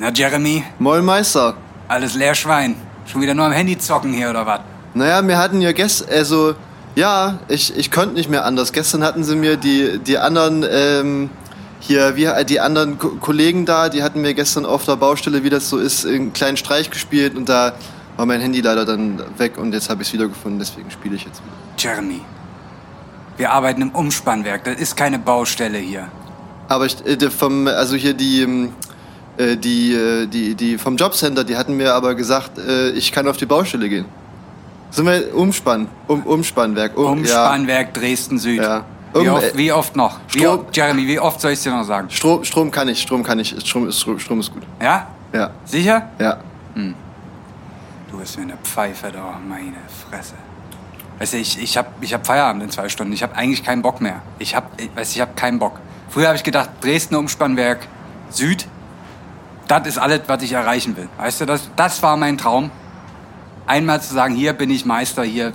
Na, Jeremy, Moin Meister. alles leer Schwein. Schon wieder nur am Handy zocken hier oder was? Naja, wir hatten ja gestern, also, ja, ich, ich konnte nicht mehr anders. Gestern hatten sie mir die, die anderen, ähm, hier, wie, die anderen Ko Kollegen da, die hatten mir gestern auf der Baustelle, wie das so ist, einen kleinen Streich gespielt und da war mein Handy leider dann weg und jetzt habe ich es wiedergefunden, deswegen spiele ich jetzt wieder. Jeremy, wir arbeiten im Umspannwerk. Das ist keine Baustelle hier. Aber ich, äh, vom, also hier die, ähm, äh, die, äh, die, die vom Jobcenter, die hatten mir aber gesagt, äh, ich kann auf die Baustelle gehen. Sind wir Umspann, um, Umspannwerk. Um, Umspannwerk Dresden Süd. Ja. Wie, Um, oft, äh, wie oft noch? Wie Strom- oft, Jeremy, wie oft soll ich dir noch sagen? Ja. Strom, Strom kann ich, Strom kann ich, Strom ist, Strom ist gut. Ja? Ja, Sicher? ja. Du bist mir eine Pfeife da, meine Fresse. Weißt du, ich, ich hab, ich hab Feierabend in zwei Stunden. Ich hab eigentlich keinen Bock mehr. Ich hab, ich, ich hab keinen Bock. Früher habe ich gedacht, Dresden Umspannwerk Süd, das ist alles, was ich erreichen will. Weißt du, das, das war mein Traum. Einmal zu sagen, hier bin ich Meister, hier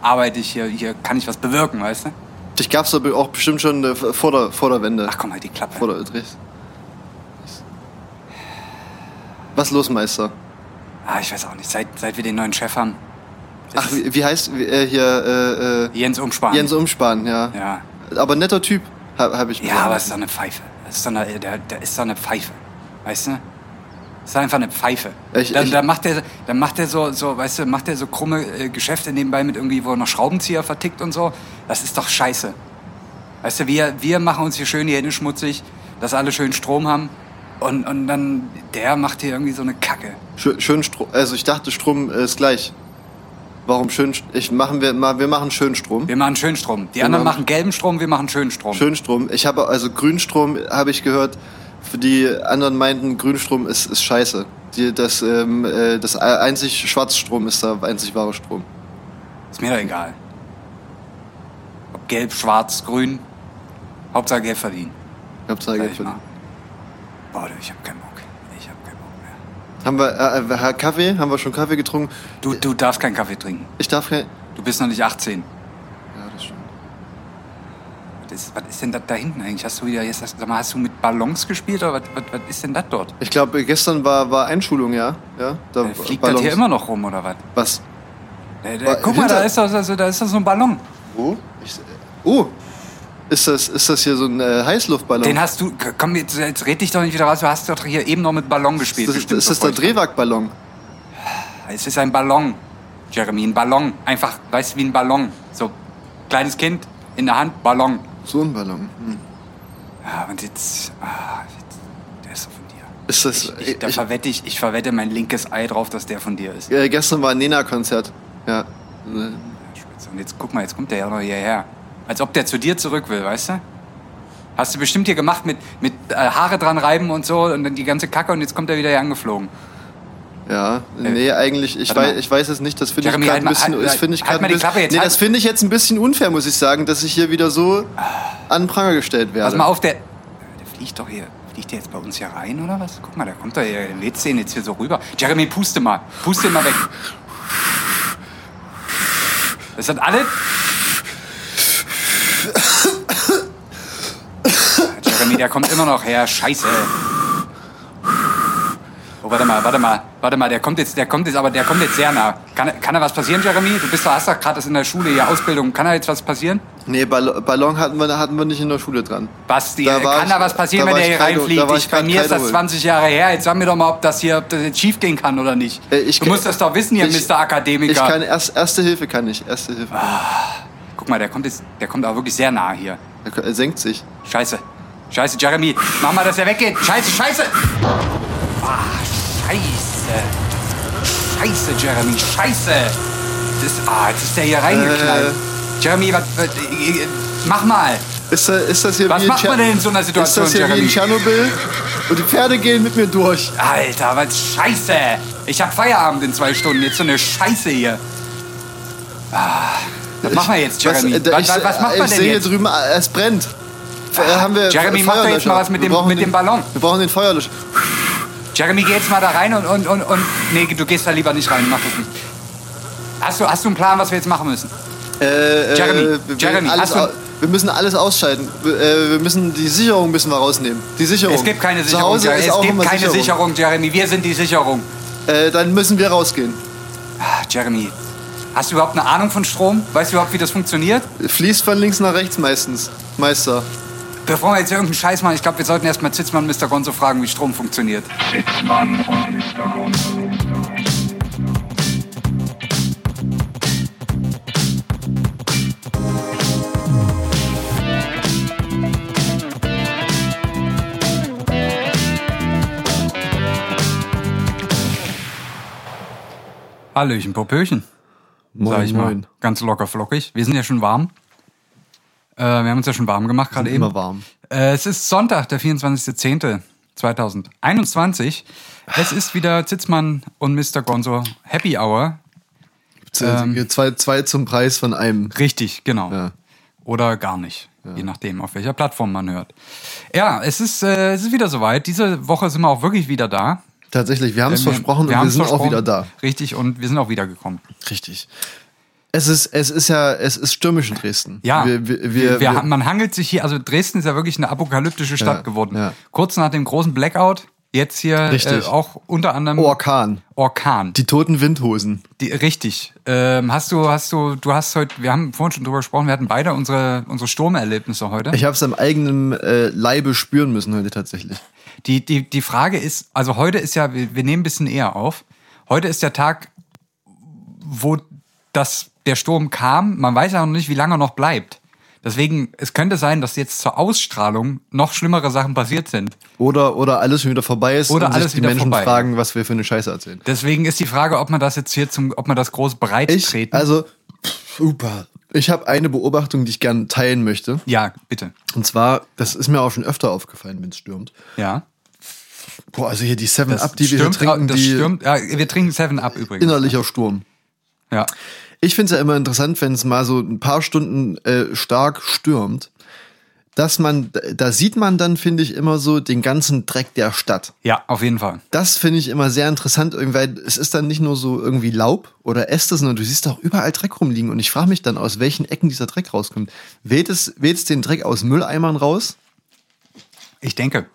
arbeite ich, hier, hier kann ich was bewirken, weißt du? Dich gab's aber auch bestimmt schon äh, vor der, vor der Wende. Ach komm halt die Klappe. Vor der Dresden. Was los, Meister? Ah, ich weiß auch nicht, seit, seit wir den neuen Chef haben. ist Ach, es wie, wie heißt äh, hier äh, äh, Jens Umsparen. Jens Umspahn, ja. Ja. Aber netter Typ, habe hab ich Ja, aber es ist doch eine Pfeife. Das ist doch eine, der, der ist doch eine Pfeife. Weißt du? Das ist einfach eine Pfeife. Ich- dann, ich- dann macht er, dann macht er so, so, weißt du, macht er so krumme äh, Geschäfte nebenbei mit irgendwie, wo er noch Schraubenzieher vertickt und so. Das ist doch scheiße. Weißt du, wir, wir machen uns hier schön die Hände schmutzig, dass alle schön Strom haben. Und, und dann, der macht hier irgendwie so eine Kacke. Schön, schön Strom. Also ich dachte, Strom ist gleich. Warum schön? Ich machen wir mal, wir machen schön Strom. Wir machen schön Strom. Die Wir anderen machen- machen gelben Strom, wir machen schön Strom. Schön Strom. Ich habe also Grünstrom habe ich gehört. Für die anderen meinten, Grünstrom ist, ist scheiße. Die, das, ähm, äh, das einzig Schwarzstrom ist der einzig wahre Strom. Ist mir doch egal. Ob gelb, schwarz, grün. Hauptsache Geld verdienen. Hauptsache Geld verdienen. Boah, du, ich hab keinen Bock. Ich hab keinen Bock mehr. Haben wir äh, äh, Kaffee? Haben wir schon Kaffee getrunken? Du, du darfst keinen Kaffee trinken. Ich darf kein. Du bist noch nicht 18. Ja, das stimmt. Was ist, was ist denn das da hinten eigentlich? Hast du wieder jetzt, sag mal, hast du mit Ballons gespielt oder was, was, was ist denn das dort? Ich glaube, gestern war, war Einschulung, ja. ja da Äh, Fliegt Ballons. das hier immer noch rum oder was? Was? Äh, Wa- äh, guck mal, da ist, doch, also, da ist doch so ein Ballon. Wo? Ich, oh! Ist das, ist das hier so ein äh, Heißluftballon? Den hast du, komm, jetzt, jetzt red dich doch nicht wieder raus. Du hast doch hier eben noch mit Ballon gespielt. das, bestimmt ist das der Drehwaggballon? Es ist ein Ballon, Jeremy, ein Ballon. Einfach, weißt du, wie ein Ballon. So, kleines Kind in der Hand, Ballon. So ein Ballon. Hm. Ja, und jetzt, ah, jetzt der ist doch von dir. Ist das. Ich, ich, da ich, verwette ich, ich verwette mein linkes Ei drauf, dass der von dir ist. äh, gestern war ein Nena-Konzert. Ja. Und jetzt guck mal, jetzt kommt der ja noch hierher. Als ob der zu dir zurück will, weißt du? Hast du bestimmt hier gemacht mit, mit äh, Haare dran reiben und so und dann die ganze Kacke und jetzt kommt er wieder hier angeflogen. Ja, nee, eigentlich, ich mal. ich weiß es nicht, das finde ich gerade halt ein bisschen, halt- das finde ich halt ein bisschen, jetzt, nee, halt- das finde ich jetzt ein bisschen unfair, muss ich sagen, dass ich hier wieder so an den Pranger gestellt werde. Pass mal auf, der, der fliegt doch hier, fliegt der jetzt bei uns hier rein oder was? Guck mal, der kommt da hier, der lädt den jetzt hier so rüber. Jeremy, puste mal, puste mal weg. Das alles? Jeremy, der kommt immer noch her. Scheiße. Oh, warte mal, warte mal, warte mal, der kommt jetzt, der kommt jetzt, aber der kommt jetzt sehr nah. Kann, kann da was passieren, Jeremy? Du bist doch, hast doch gerade das in der Schule hier Ausbildung. Kann da jetzt was passieren? Nee, Ball Ballon hatten wir, hatten wir nicht in der Schule dran. Basti, Da war kann ich- da was passieren, da wenn der hier reinfliegt? Ich, bei mir ist das holen. 20 Jahre her. Jetzt sag mir doch mal, ob das hier, ob das jetzt schief gehen kann oder nicht. Äh, ich- du musst das doch wissen hier, ich- Mr. Akademiker. Ich kann erst, erste Hilfe kann ich, erste Hilfe. Kann Guck mal, der kommt jetzt, der kommt aber wirklich sehr nah hier. Er senkt sich. Scheiße. Scheiße, Jeremy. Mach mal, dass er weggeht. Scheiße, scheiße. Ah, scheiße. Scheiße, Jeremy. Scheiße. Das, ah, jetzt ist der hier reingeknallt. Äh. Jeremy, was, was, äh, mach mal. Ist, das- ist das hier Was wie macht man denn in so einer Situation, Ist das hier wie in Jeremy? Tschernobyl? Und die Pferde gehen mit mir durch. Alter, was Scheiße! Ich hab Feierabend in zwei Stunden. Jetzt so eine Scheiße hier. Ah, was machen wir jetzt, Jeremy? äh, Was, ich, was, was macht ich man denn sehe hier drüben, äh, es brennt. Äh, wir Jeremy, mach doch jetzt mal was mit dem- mit dem Ballon. Wir brauchen den Feuerlöscher. Jeremy, geh jetzt mal da rein und, und, und, und. Nee, du gehst da lieber nicht rein. Mach das nicht. Hast du, hast du einen Plan, was wir jetzt machen müssen? Äh, Jeremy, äh, wir- Jeremy, hast du- wir müssen alles ausschalten. Wir, äh, müssen die Sicherung müssen wir rausnehmen. Die Sicherung. Es gibt keine Zu Sicherung, Hause Jeremy. ist Es gibt keine Sicherung. Sicherung, Jeremy. Wir sind die Sicherung. Äh, dann müssen wir rausgehen. Ah, Jeremy, hast du überhaupt eine Ahnung von Strom? Weißt du überhaupt, wie das funktioniert? Fließt von links nach rechts meistens. Meister. Bevor wir jetzt irgendeinen Scheiß machen, ich glaube, wir sollten erstmal Zitzmann und Mr. Gonzo fragen, wie Strom funktioniert. Sitzmann und Mr. Gonzo. Hallöchen, Popöchen, sag ich mal. Ganz locker flockig. Wir sind ja schon warm. Äh, wir haben uns ja schon warm gemacht gerade eben. immer warm. Äh, es ist Sonntag, der 24.10.2021. Es ist wieder Zitzmann und Mr. Gonzo Happy Hour. Ähm, zwei, zwei zum Preis von einem. Richtig, genau. Ja. Oder gar nicht. Je nachdem, auf welcher Plattform man hört. Ja, es ist, äh, es ist wieder soweit. Diese Woche sind wir auch wirklich wieder da. Tatsächlich, wir haben es Äh, wir- versprochen und wir sind auch versprochen. wieder da. Richtig, und wir sind auch wieder gekommen. Richtig. Es ist, es ist ja, es ist stürmisch in Dresden. Ja, wir, wir, wir, wir, man hangelt sich hier, also Dresden ist ja wirklich eine apokalyptische Stadt Ja, geworden. ja. Kurz nach dem großen Blackout, jetzt hier äh, auch unter anderem Orkan. Orkan. Die toten Windhosen. Die, richtig. Ähm, hast du, hast du, du hast heute, wir haben vorhin schon drüber gesprochen, wir hatten beide unsere, unsere Sturmerlebnisse heute. Ich habe es am eigenen äh, Leibe spüren müssen heute tatsächlich. Die, die, die Frage ist, also heute ist ja, wir, wir nehmen ein bisschen eher auf. Heute ist der Tag, wo das, der Sturm kam. Man weiß ja noch nicht, wie lange er noch bleibt. Deswegen, es könnte sein, dass jetzt zur Ausstrahlung noch schlimmere Sachen passiert sind. Oder, oder alles schon wieder vorbei ist Oder und alles sich die Menschen vorbei. fragen, was wir für eine Scheiße erzählen. Deswegen ist die Frage, ob man das jetzt hier zum, ob man das groß breit Ich, treten. also, super. Ich habe eine Beobachtung, die ich gerne teilen möchte. ja, bitte. Und zwar, das ist mir auch schon öfter aufgefallen, wenn es stürmt. Ja. Boah, also hier die Seven Das Up, die wir hier stürmt, trinken, das die stürmt, ja, wir trinken Seven Up übrigens. innerlicher Sturm. Ja. Ich finde es ja immer interessant, wenn es mal so ein paar Stunden äh, stark stürmt, dass man, da sieht man dann, finde ich, immer so den ganzen Dreck der Stadt. Ja, auf jeden Fall. Das finde ich immer sehr interessant, weil es ist dann nicht nur so irgendwie Laub oder Äste, sondern du siehst auch überall Dreck rumliegen. Und ich frage mich dann, aus welchen Ecken dieser Dreck rauskommt. Weht es, weht es den Dreck aus Mülleimern raus? Ich denke.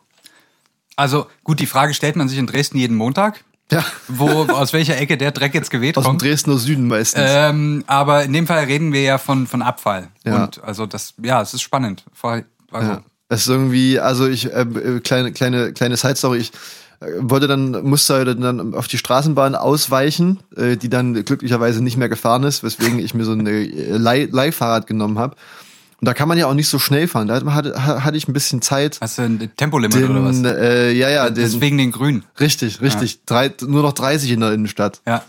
Also, gut, die Frage stellt man sich in Dresden jeden Montag. Ja. Wo, aus welcher Ecke der Dreck jetzt geweht Aus dem kommt. Dresdner Süden meistens. Ähm, aber in dem Fall reden wir ja von, von Abfall. Ja. Und also das, ja, es ist spannend. Also, Ja. Es ist irgendwie, also ich, äh, äh, kleine, kleine, kleine Side-Story, ich äh, wollte dann, musste halt dann auf die Straßenbahn ausweichen, äh, die dann glücklicherweise nicht mehr gefahren ist, weswegen ich mir so ein äh, Leih- Leihfahrrad genommen habe. Und da kann man ja auch nicht so schnell fahren. Da hatte, hatte ich ein bisschen Zeit. Hast du ein Tempolimit oder was? Den, äh, ja, ja, den, Deswegen den Grün. richtig, richtig. Drei, nur noch 30 in der Innenstadt. Ja.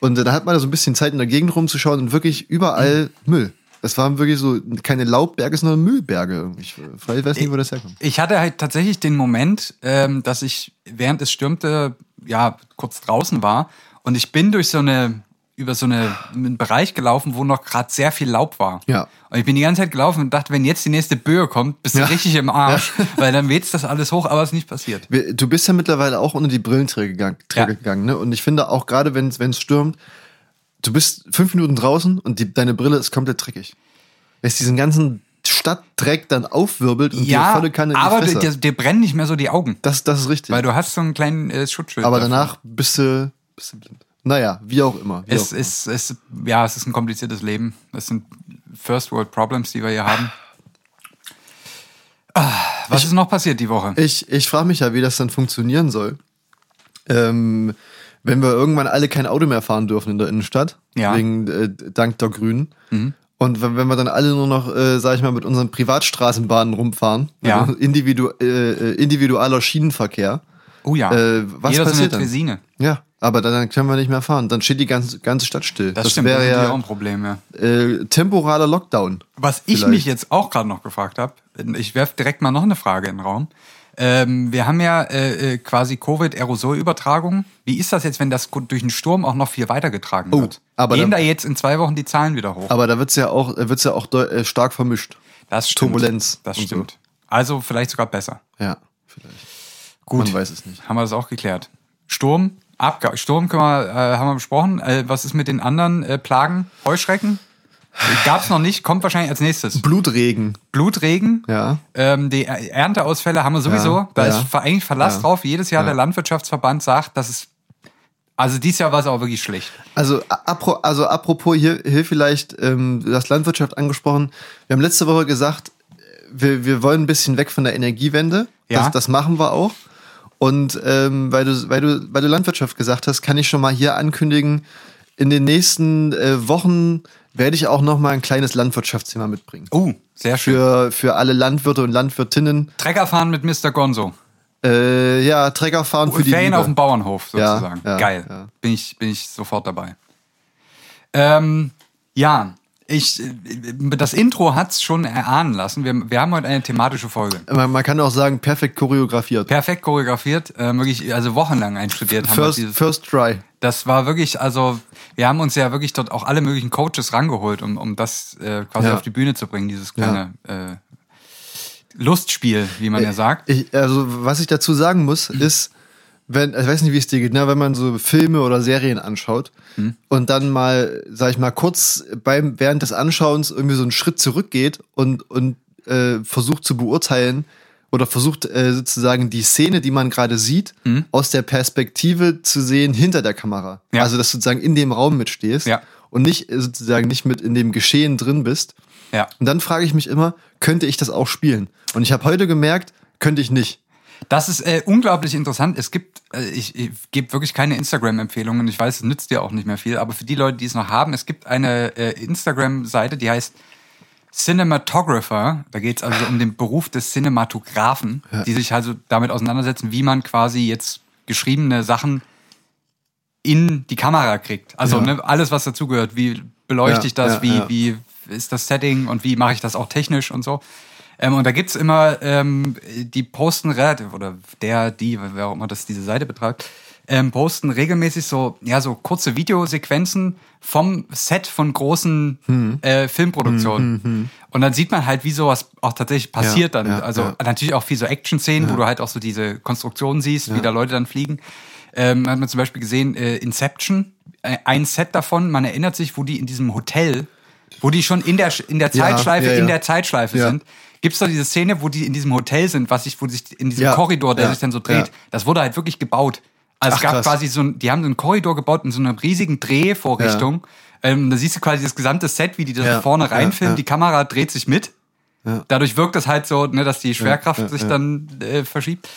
Und da hat man so ein bisschen Zeit in der Gegend rumzuschauen und wirklich überall Müll. Es waren wirklich so keine Laubberge, sondern Müllberge. Ich, ich weiß nicht, wo das herkommt. Ich hatte halt tatsächlich den Moment, ähm, dass ich während es stürmte, ja, kurz draußen war und ich bin durch so eine über so eine, einen Bereich gelaufen, wo noch gerade sehr viel Laub war. Ja. Und ich bin die ganze Zeit gelaufen und dachte, wenn jetzt die nächste Böe kommt, bist du Ja. richtig im Arsch, weil dann weht das alles hoch, aber es ist nicht passiert. Du bist ja mittlerweile auch unter die Brillenträger gegangen, Ja. gegangen ne? Und ich finde auch gerade, wenn es stürmt, du bist fünf Minuten draußen und die, deine Brille ist komplett dreckig. Es diesen ganzen Stadtdreck dann aufwirbelt und dir Ja, volle Kanne in die aber dir, dir brennen nicht mehr so die Augen, das, das ist richtig. weil du hast so einen kleinen äh, Schutzschild. aber dafür. danach bist du, bist du blind. Naja, wie auch immer. Wie Es auch immer. ist, es, ja, es ist ein kompliziertes Leben. Es sind First World Problems, die wir hier haben. Ah, Was ist noch passiert die Woche? Ich, ich frage mich ja, wie das dann funktionieren soll. Ähm, wenn wir irgendwann alle kein Auto mehr fahren dürfen in der Innenstadt, Ja. Mhm. wegen äh, dank der Grünen. Und wenn, wenn wir dann alle nur noch, äh, sag ich mal, mit unseren Privatstraßenbahnen rumfahren, Ja. also individu äh, individualer Schienenverkehr, Oh ja. äh, was Jeder so passiert eine dann? Tresine. ja, aber dann, können wir nicht mehr fahren. Dann steht die ganze, ganze Stadt still. Das, stimmt, das wäre natürlich auch ein ja Problem, ja. äh, temporaler Lockdown. Was ich Vielleicht. mich jetzt auch gerade noch gefragt habe, ich werfe direkt mal noch eine Frage in den Raum. Ähm, wir haben ja äh, äh, quasi Covid-Aerosolübertragung. Wie ist das jetzt, wenn das durch einen Sturm auch noch viel weitergetragen Oh, wird? aber Gehen da dann- jetzt in zwei Wochen die Zahlen wieder hoch? Aber da wird's ja auch, äh, wird's ja auch äh, stark vermischt. das stimmt. Turbulenz Das und so. stimmt. Also vielleicht sogar besser. Ja, vielleicht. Gut. Man weiß es nicht. Haben wir das auch geklärt. Sturm, Abga Sturm können wir, äh, haben wir besprochen. Äh, was ist mit den anderen äh, Plagen? Heuschrecken? Gab's noch nicht, kommt wahrscheinlich als nächstes. Blutregen. Blautregen. Ja. Ähm, die Ernteausfälle haben wir sowieso. Ja, da ja. ist eigentlich Verlass Ja. drauf. Jedes Jahr Ja. der Landwirtschaftsverband sagt, dass es. Also dieses Jahr war es auch wirklich schlecht. Also, apro, also apropos hier, hier vielleicht, ähm, du hast Landwirtschaft angesprochen. Wir haben letzte Woche gesagt, wir, wir wollen ein bisschen weg von der Energiewende. Ja. Das, das machen wir auch. Und ähm, weil, du, weil, du, weil du Landwirtschaft gesagt hast, kann ich schon mal hier ankündigen, in den nächsten äh, Wochen werde ich auch noch mal ein kleines Landwirtschaftsthema mitbringen. Oh, sehr schön. Für, für alle Landwirte und Landwirtinnen. Trecker fahren mit Mr. Gonzo. Äh, ja, Trecker fahren für die Ferien Liebe. auf dem Bauernhof Ja, sozusagen. ja, Geil. ja. Bin, ich, bin ich sofort dabei. Ähm, ja, ich, äh, das Intro hat's schon erahnen lassen. Wir, wir haben heute eine thematische Folge. Man, man kann auch sagen, perfekt choreografiert. Perfekt choreografiert, äh, wirklich, also wochenlang einstudiert haben wir First, dieses. first try. Das war wirklich, also wir haben uns ja wirklich dort auch alle möglichen Coaches rangeholt, um, um das äh, quasi Ja. auf die Bühne zu bringen, dieses kleine äh, Lustspiel, wie man ja sagt. Ich, also, was ich dazu sagen muss, ist, wenn, ich weiß nicht, wie es dir geht, ne, wenn man so Filme oder Serien anschaut Hm. und dann mal, sag ich mal, kurz beim, während des Anschauens irgendwie so einen Schritt zurückgeht und, und äh, versucht zu beurteilen oder versucht äh, sozusagen die Szene, die man gerade sieht, aus der Perspektive zu sehen hinter der Kamera. Ja. Also, dass du sozusagen in dem Raum mitstehst Ja. und nicht äh, sozusagen nicht mit in dem Geschehen drin bist. Ja. Und dann frage ich mich immer, könnte ich das auch spielen? Und ich habe heute gemerkt, könnte ich nicht. Das ist äh, unglaublich interessant. Es gibt, äh, ich, ich gebe wirklich keine Instagram-Empfehlungen. Ich weiß, es nützt dir auch nicht mehr viel. Aber für die Leute, die es noch haben, es gibt eine äh, Instagram-Seite, die heißt Cinematographer. Da geht es also um den Beruf des Cinematografen, die sich also damit auseinandersetzen, wie man quasi jetzt geschriebene Sachen in die Kamera kriegt. Also Ja. ne, alles, was dazugehört. Wie beleuchte Ja, ich das? ja, wie, ja. wie ist das Setting und wie mache ich das auch technisch und so. Ähm, und da gibt's immer, ähm, die posten relativ, oder der, die, wer auch immer das diese Seite betreibt, ähm, posten regelmäßig so, ja, so kurze Videosequenzen vom Set von großen Hm. äh, Filmproduktionen. Und dann sieht man halt, wie sowas auch tatsächlich passiert Ja, dann. ja, also ja. natürlich auch viel so Action-Szenen, wo du halt auch so diese Konstruktionen siehst, wie da Leute dann fliegen. Ähm, hat man zum Beispiel gesehen, äh, Inception, äh, ein Set davon, man erinnert sich, wo die in diesem Hotel, wo die schon in der, in der Zeitschleife, in der Zeitschleife Ja. Sind. Gibt's da diese Szene, wo die in diesem Hotel sind, was sich, wo sich in diesem Ja, Korridor, der ja, sich dann so dreht, ja. das wurde halt wirklich gebaut. Also Ach, es gab krass. quasi so ein, die haben so einen Korridor gebaut in so einer riesigen Drehvorrichtung. Ähm, da siehst du quasi das gesamte Set, wie die Ja, vorne reinfilmen. Die Kamera dreht sich mit. Dadurch wirkt es halt so, ne, dass die Schwerkraft sich dann äh, verschiebt.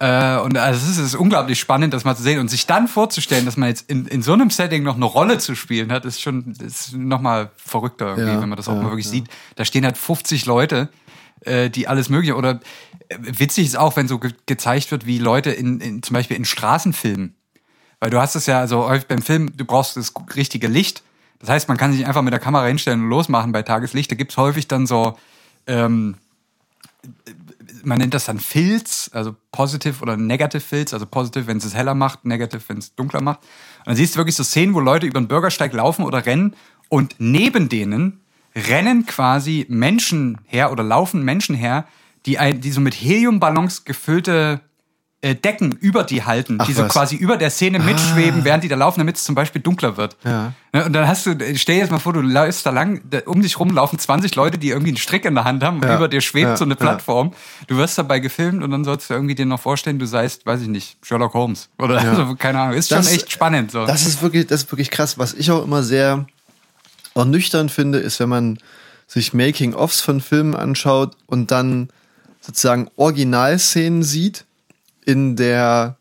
Äh, und also es ist, unglaublich spannend, das mal zu sehen und sich dann vorzustellen, dass man jetzt in, in so einem Setting noch eine Rolle zu spielen hat, ist schon ist noch mal verrückter irgendwie, Ja, wenn man das auch ja, mal wirklich ja. sieht. Da stehen halt 50 Leute, äh, die alles mögliche oder äh, witzig ist auch, wenn so ge gezeigt wird, wie Leute in, in zum Beispiel in Straßenfilmen, weil du hast es ja also häufig beim Film, du brauchst das richtige Licht. Das heißt, man kann sich einfach mit der Kamera hinstellen und losmachen bei Tageslicht. Da gibt's häufig dann so ähm, man nennt das dann Filz, also Positive oder Negative Filz, also Positive, wenn es es heller macht, Negative, wenn es dunkler macht. Und dann siehst du wirklich so Szenen, wo Leute über den Bürgersteig laufen oder rennen und neben denen rennen quasi Menschen her oder laufen Menschen her, die, ein, die so mit Heliumballons gefüllte äh, Decken über die halten, Ach die so was. quasi über der Szene mitschweben, während die da laufen, damit es zum Beispiel dunkler wird. Ja. Ne, Und dann hast du, stell dir jetzt mal vor, du läufst da lang, da, um dich rum laufen 20 Leute, die irgendwie einen Strick in der Hand haben, und Ja. über dir schwebt Ja. so eine. Plattform. Du wirst dabei gefilmt und dann sollst du irgendwie dir noch vorstellen, du seist, weiß ich nicht, Sherlock Holmes. Oder also, keine Ahnung. Ist schon Das- echt spannend. So. Das ist wirklich, das ist wirklich krass. Was ich auch immer sehr ernüchternd finde, ist, wenn man sich Making-ofs von Filmen anschaut und dann sozusagen Originalszenen sieht in der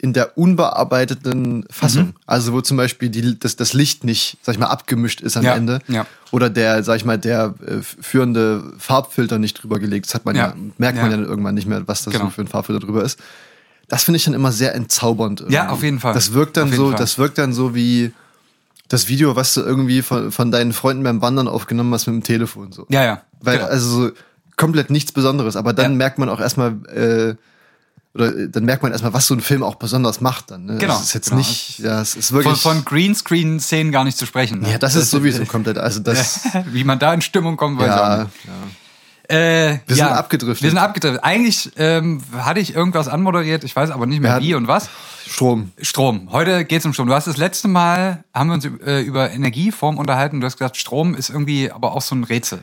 in der unbearbeiteten Fassung. Mhm. Also wo zum Beispiel die, das, das Licht nicht, sag ich mal, abgemischt ist am Ja, Ende. ja. Oder der, sag ich mal, der äh, führende Farbfilter nicht drüber gelegt. Das hat man ja, Ja. merkt man Ja. ja dann irgendwann nicht mehr, was das Genau. so für ein Farbfilter drüber ist. Das finde ich dann immer sehr entzaubernd. Ja, irgendwie. auf jeden Fall. Das wirkt dann Auf so, das wirkt dann so wie das Video, was du irgendwie von, von deinen Freunden beim Wandern aufgenommen hast mit dem Telefon. So. ja, ja. Weil, genau. also so komplett nichts Besonderes. Aber dann Ja. merkt man auch erstmal, äh, oder äh, dann merkt man erstmal, was so ein Film auch besonders macht dann. Ne? Genau, Das ist jetzt genau. nicht, ja, es ist von, wirklich. von Greenscreen-Szenen gar nicht zu sprechen. Ne? ja, das ist sowieso komplett, also das, Wie man da in Stimmung kommt, weiß ich auch ja, nicht. ja. Äh, Wir sind ja, abgedriftet. Wir sind abgedriftet. Eigentlich ähm, hatte ich irgendwas anmoderiert, ich weiß aber nicht mehr wie und was. Strom. Strom. Heute geht es um Strom. Du hast das letzte Mal, haben wir uns äh, über Energieform unterhalten. Du hast gesagt, Strom ist irgendwie aber auch so ein Rätsel.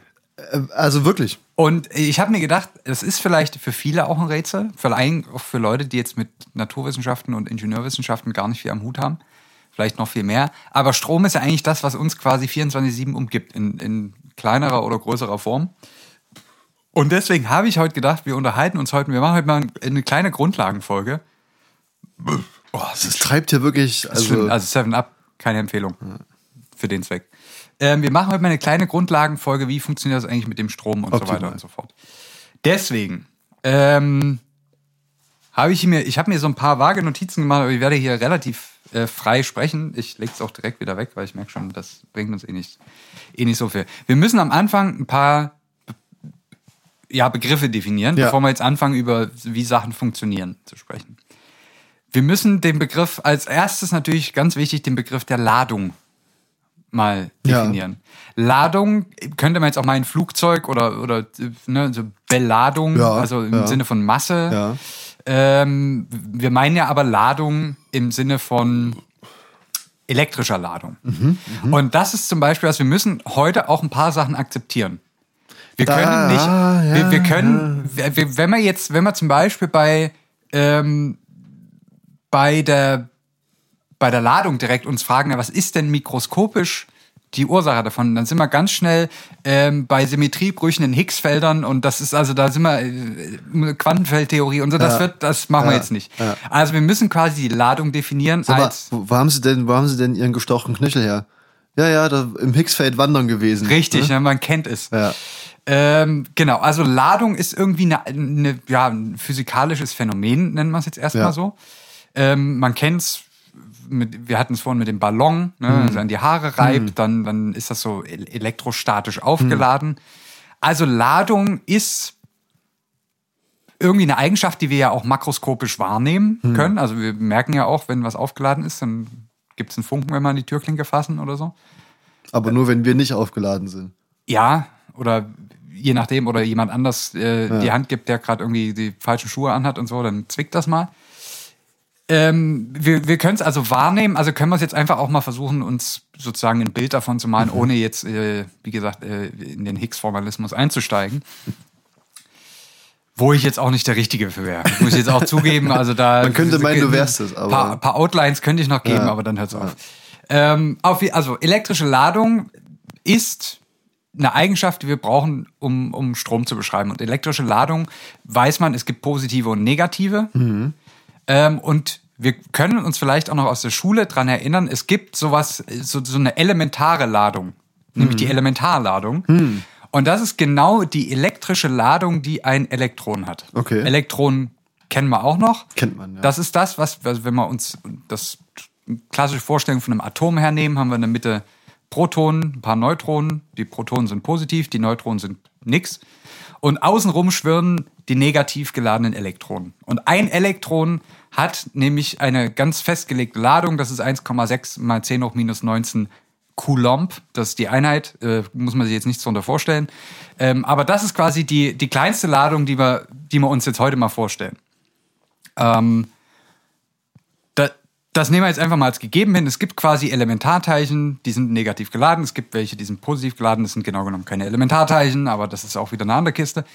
Äh, Also wirklich. Und ich habe mir gedacht, es ist vielleicht für viele auch ein Rätsel, allem auch für Leute, die jetzt mit Naturwissenschaften und Ingenieurwissenschaften gar nicht viel am Hut haben. Vielleicht noch viel mehr. Aber Strom ist ja eigentlich das, was uns quasi 24-7 umgibt, in, in kleinerer oder größerer Form. Und deswegen habe ich heute gedacht, wir unterhalten uns heute, wir machen heute mal eine kleine Grundlagenfolge. Oh, das treibt hier wirklich. Also, Also, also Seven Up, keine Empfehlung für den Zweck. Ähm, wir machen heute mal eine kleine Grundlagenfolge, wie funktioniert das eigentlich mit dem Strom und so Optimal. weiter und so fort. Deswegen ähm, habe ich mir, ich habe mir so ein paar vage Notizen gemacht, aber ich werde hier relativ äh, frei sprechen. Ich lege es auch direkt wieder weg, weil ich merke schon, das bringt uns eh nicht, eh nicht so viel. Wir müssen am Anfang ein paar ja, Begriffe definieren, Ja. bevor wir jetzt anfangen, über wie Sachen funktionieren zu sprechen. Wir müssen den Begriff als erstes natürlich ganz wichtig den Begriff der Ladung mal Ja. definieren. Ladung könnte man jetzt auch mal ein Flugzeug oder oder ne, so Beladung, Ja, also im ja. Sinne von Masse. ja. Ähm, wir meinen ja aber Ladung im Sinne von elektrischer Ladung. Mhm, Und das ist zum Beispiel, was wir müssen heute auch ein paar Sachen akzeptieren. Wir können Ah, nicht, ja, wir, wir können, wir- wenn wir jetzt, wenn wir zum Beispiel bei ähm, bei der bei der Ladung direkt uns fragen, was ist denn mikroskopisch die Ursache davon? Dann sind wir ganz schnell ähm, bei Symmetriebrüchen in Higgs-Feldern und das ist also, da sind wir äh, Quantenfeldtheorie und so, das Ja. wird, das machen wir Ja. jetzt nicht. Ja. Also wir müssen quasi die Ladung definieren Sag mal, als wo, wo haben Sie denn, wo haben Sie denn Ihren gestochenen Knöchel her? Ja, ja, da im Higgsfeld wandern gewesen. richtig, Ne? man kennt es. Ja. Ähm, genau, also Ladung ist irgendwie eine, eine, ja, ein physikalisches Phänomen, nennen wir es jetzt erstmal so. Ähm, man kennt's mit, wir hatten es vorhin mit dem Ballon, ne, Hm. wenn es an die Haare reibt, dann, dann ist das so el- elektrostatisch aufgeladen. Also Ladung ist irgendwie eine Eigenschaft, die wir ja auch makroskopisch wahrnehmen Hm. können. Also wir merken ja auch, wenn was aufgeladen ist, dann gibt es einen Funken, wenn wir an die Türklinke fassen oder so. Aber nur, wenn wir nicht aufgeladen sind. Ja, oder je nachdem, oder jemand anders äh, die Hand gibt, der gerade irgendwie die falschen Schuhe anhat und so, dann zwickt das mal. Ähm, wir wir können es also wahrnehmen, also können wir es jetzt einfach auch mal versuchen, uns sozusagen ein Bild davon zu malen, ohne jetzt, äh, wie gesagt, äh, in den Higgs-Formalismus einzusteigen. Wo ich jetzt auch nicht der Richtige für wäre. Muss ich jetzt auch zugeben. Also da. Man könnte meinen, du wärst es, aber- Paar, paar Outlines könnte ich noch geben, Ja. aber dann hört's auf. Ähm, auf. Also elektrische Ladung ist eine Eigenschaft, die wir brauchen, um, um Strom zu beschreiben. Und elektrische Ladung weiß man, es gibt positive und negative. Ähm, und wir können uns vielleicht auch noch aus der Schule dran erinnern, es gibt sowas, so, so eine elementare Ladung, nämlich die Elementarladung. Und das ist genau die elektrische Ladung, die ein Elektron hat. Okay. Elektronen kennen wir auch noch. Kennt man, ja. Das ist das, was, was wenn wir uns das klassische Vorstellung von einem Atom hernehmen, haben wir in der Mitte Protonen, ein paar Neutronen. Die Protonen sind positiv, die Neutronen sind nix. Und außenrum schwirren die negativ geladenen Elektronen. Und ein Elektron hat nämlich eine ganz festgelegte Ladung, das ist 1,6 mal 10 hoch minus 19 Coulomb. Das ist die Einheit, äh, muss man sich jetzt nichts darunter vorstellen. Ähm, aber das ist quasi die, die kleinste Ladung, die wir, die wir uns jetzt heute mal vorstellen. Ähm, da, das nehmen wir jetzt einfach mal als gegeben hin. Es gibt quasi Elementarteilchen, die sind negativ geladen. Es gibt welche, die sind positiv geladen. Das sind genau genommen keine Elementarteilchen, aber das ist auch wieder eine andere Kiste.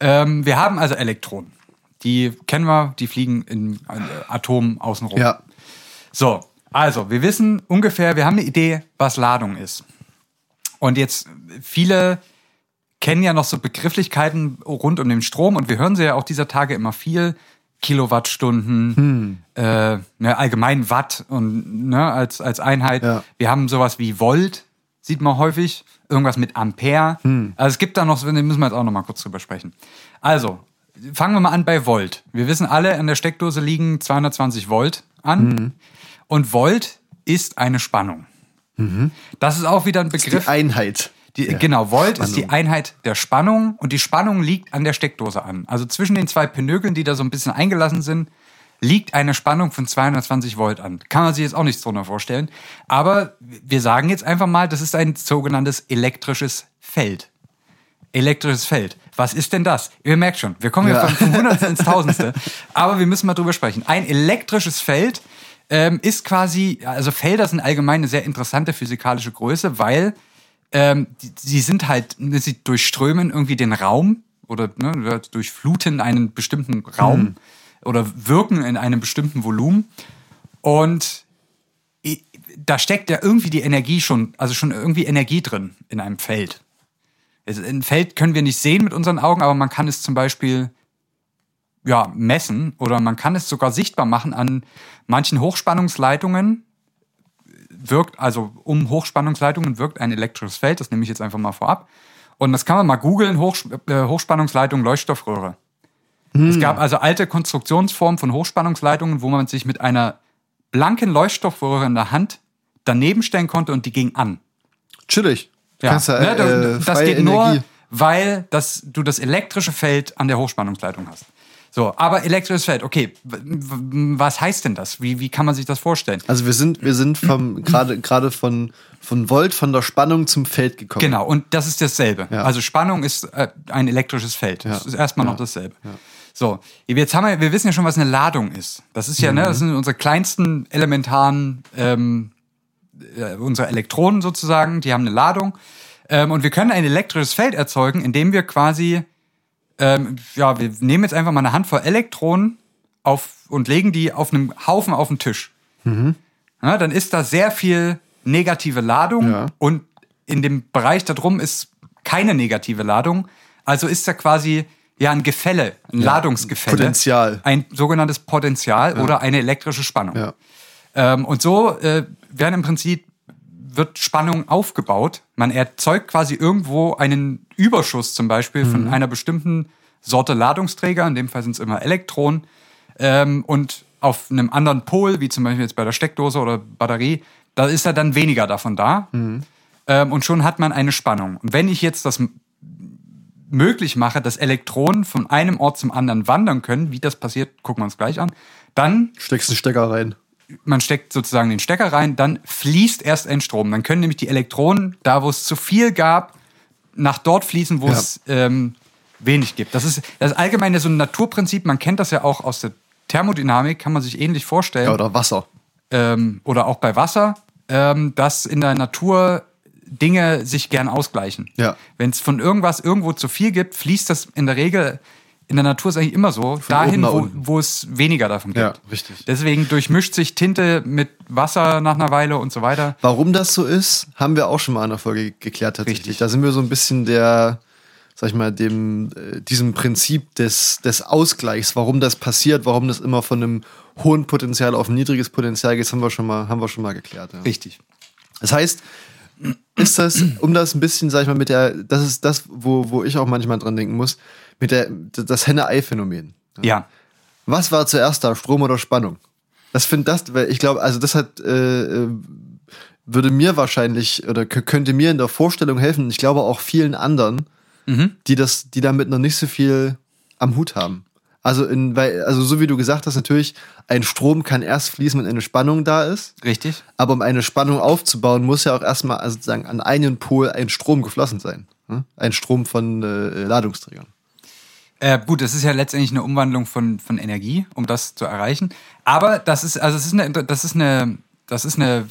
Ähm, wir haben also Elektronen. Die kennen wir, die fliegen in äh, Atomen außenrum. Ja. So, also, wir wissen ungefähr, wir haben eine Idee, was Ladung ist. Und jetzt, viele kennen ja noch so Begrifflichkeiten rund um den Strom und wir hören sie ja auch dieser Tage immer viel. Kilowattstunden, äh, ne, allgemein Watt und ne, als, als Einheit. Ja. Wir haben sowas wie Volt, sieht man häufig. Irgendwas mit Ampere. Also es gibt da noch, da müssen wir jetzt auch noch mal kurz drüber sprechen. Also, fangen wir mal an bei Volt. Wir wissen alle, an der Steckdose liegen 220 Volt an. Und Volt ist eine Spannung. Das ist auch wieder ein Begriff. Die Einheit. Die, Genau, Volt ist die Einheit der Spannung und die Spannung liegt an der Steckdose an. Also zwischen den zwei Pinökeln, die da so ein bisschen eingelassen sind, liegt eine Spannung von 220 Volt an. Kann man sich jetzt auch nichts drunter vorstellen. Aber wir sagen jetzt einfach mal, das ist ein sogenanntes elektrisches Feld. elektrisches Feld. Was ist denn das? Ihr merkt schon, wir kommen Ja. ja. vom Hundertsten ins Tausendste. Aber wir müssen mal drüber sprechen. Ein elektrisches Feld ähm, ist quasi, also Felder sind allgemein eine sehr interessante physikalische Größe, weil ähm, die, sie sind halt, sie durchströmen irgendwie den Raum oder ne, durchfluten einen bestimmten Raum oder wirken in einem bestimmten Volumen. Und da steckt ja irgendwie die Energie schon, also schon irgendwie Energie drin in einem Feld. Es- Ein Feld können wir nicht sehen mit unseren Augen, aber man kann es zum Beispiel ja, messen oder man kann es sogar sichtbar machen an manchen Hochspannungsleitungen. Wirkt, also um Hochspannungsleitungen wirkt ein elektrisches Feld, das nehme ich jetzt einfach mal vorab. Und das kann man mal googeln, äh, Hochspannungsleitung, Leuchtstoffröhre. Es gab also alte Konstruktionsformen von Hochspannungsleitungen, wo man sich mit einer blanken Leuchtstoffröhre in der Hand daneben stellen konnte und die ging an. Chillig. Du Ja, kannst ja, ne, äh, das freie geht Energie. nur, weil das, du das elektrische Feld an der Hochspannungsleitung hast. So, aber elektrisches Feld, okay, was heißt denn das? Wie, wie kann man sich das vorstellen? Also wir sind, wir sind vom gerade gerade von von Volt von der Spannung zum Feld gekommen. Genau, und das ist dasselbe. Ja. Also Spannung ist äh, ein elektrisches Feld. Das ist erstmal noch dasselbe. So, jetzt haben wir, wir wissen ja schon, was eine Ladung ist. Das ist ja, ne, das sind unsere kleinsten elementaren, ähm, äh, unsere Elektronen sozusagen, die haben eine Ladung. Ähm, und wir können ein elektrisches Feld erzeugen, indem wir quasi, ähm, ja, wir nehmen jetzt einfach mal eine Handvoll Elektronen auf und legen die auf einem Haufen auf den Tisch. Ja, dann ist da sehr viel negative Ladung Ja. und in dem Bereich da drum ist keine negative Ladung. Also ist da quasi ja ein Gefälle, ein Ladungsgefälle. Potential. Ein sogenanntes Potential oder eine elektrische Spannung. Ja. Ähm, und so äh, werden im Prinzip wird Spannung aufgebaut. Man erzeugt quasi irgendwo einen Überschuss zum Beispiel von einer bestimmten Sorte Ladungsträger. In dem Fall sind es immer Elektronen. Ähm, und auf einem anderen Pol, wie zum Beispiel jetzt bei der Steckdose oder Batterie, da ist ja dann weniger davon da. Ähm, und schon hat man eine Spannung. Und wenn ich jetzt das möglich mache, dass Elektronen von einem Ort zum anderen wandern können, wie das passiert, gucken wir uns gleich an, dann Steckst einen Stecker rein. Man steckt sozusagen den Stecker rein, dann fließt erst ein Strom. Dann können nämlich die Elektronen, da wo es zu viel gab, nach dort fließen, wo Ja. es ähm, wenig gibt. Das ist, das ist allgemein so ein Naturprinzip. Man kennt das ja auch aus der Thermodynamik, kann man sich ähnlich vorstellen. Ja, oder Wasser. ähm, oder auch bei Wasser, ähm, dass in der Natur Dinge sich gern ausgleichen. Ja. Wenn es von irgendwas irgendwo zu viel gibt, fließt das in der Regel in der Natur ist eigentlich immer so, dahin, oben nach wo, wo es weniger davon gibt. Ja, richtig. Deswegen durchmischt sich Tinte mit Wasser nach einer Weile und so weiter. Warum das so ist, haben wir auch schon mal in der Folge geklärt tatsächlich. Richtig. Da sind wir so ein bisschen der, sag ich mal, dem, äh, diesem Prinzip des, des Ausgleichs, warum das passiert, warum das immer von einem hohen Potenzial auf ein niedriges Potenzial geht, haben wir schon mal, haben wir schon mal geklärt. Ja. Richtig. Das heißt, ist das, um das ein bisschen, sag ich mal, mit der, das ist das, wo, wo ich auch manchmal dran denken muss, mit der, das Henne-Ei-Phänomen. Ja. Was war zuerst da, Strom oder Spannung? Das finde das, weil ich glaube, also das hat, äh, äh, würde mir wahrscheinlich oder könnte mir in der Vorstellung helfen. Ich glaube auch vielen anderen, die das, die damit noch nicht so viel am Hut haben. Also in, weil, also so wie du gesagt hast, natürlich, ein Strom kann erst fließen, wenn eine Spannung da ist. Richtig. Aber um eine Spannung aufzubauen, muss ja auch erstmal also sozusagen an einen Pol ein Strom geflossen sein. ne? Ein Strom von äh, Ladungsträgern. Äh, gut, das ist ja letztendlich eine Umwandlung von, von Energie, um das zu erreichen. Aber das ist, also es ist eine, das ist eine, das ist eine,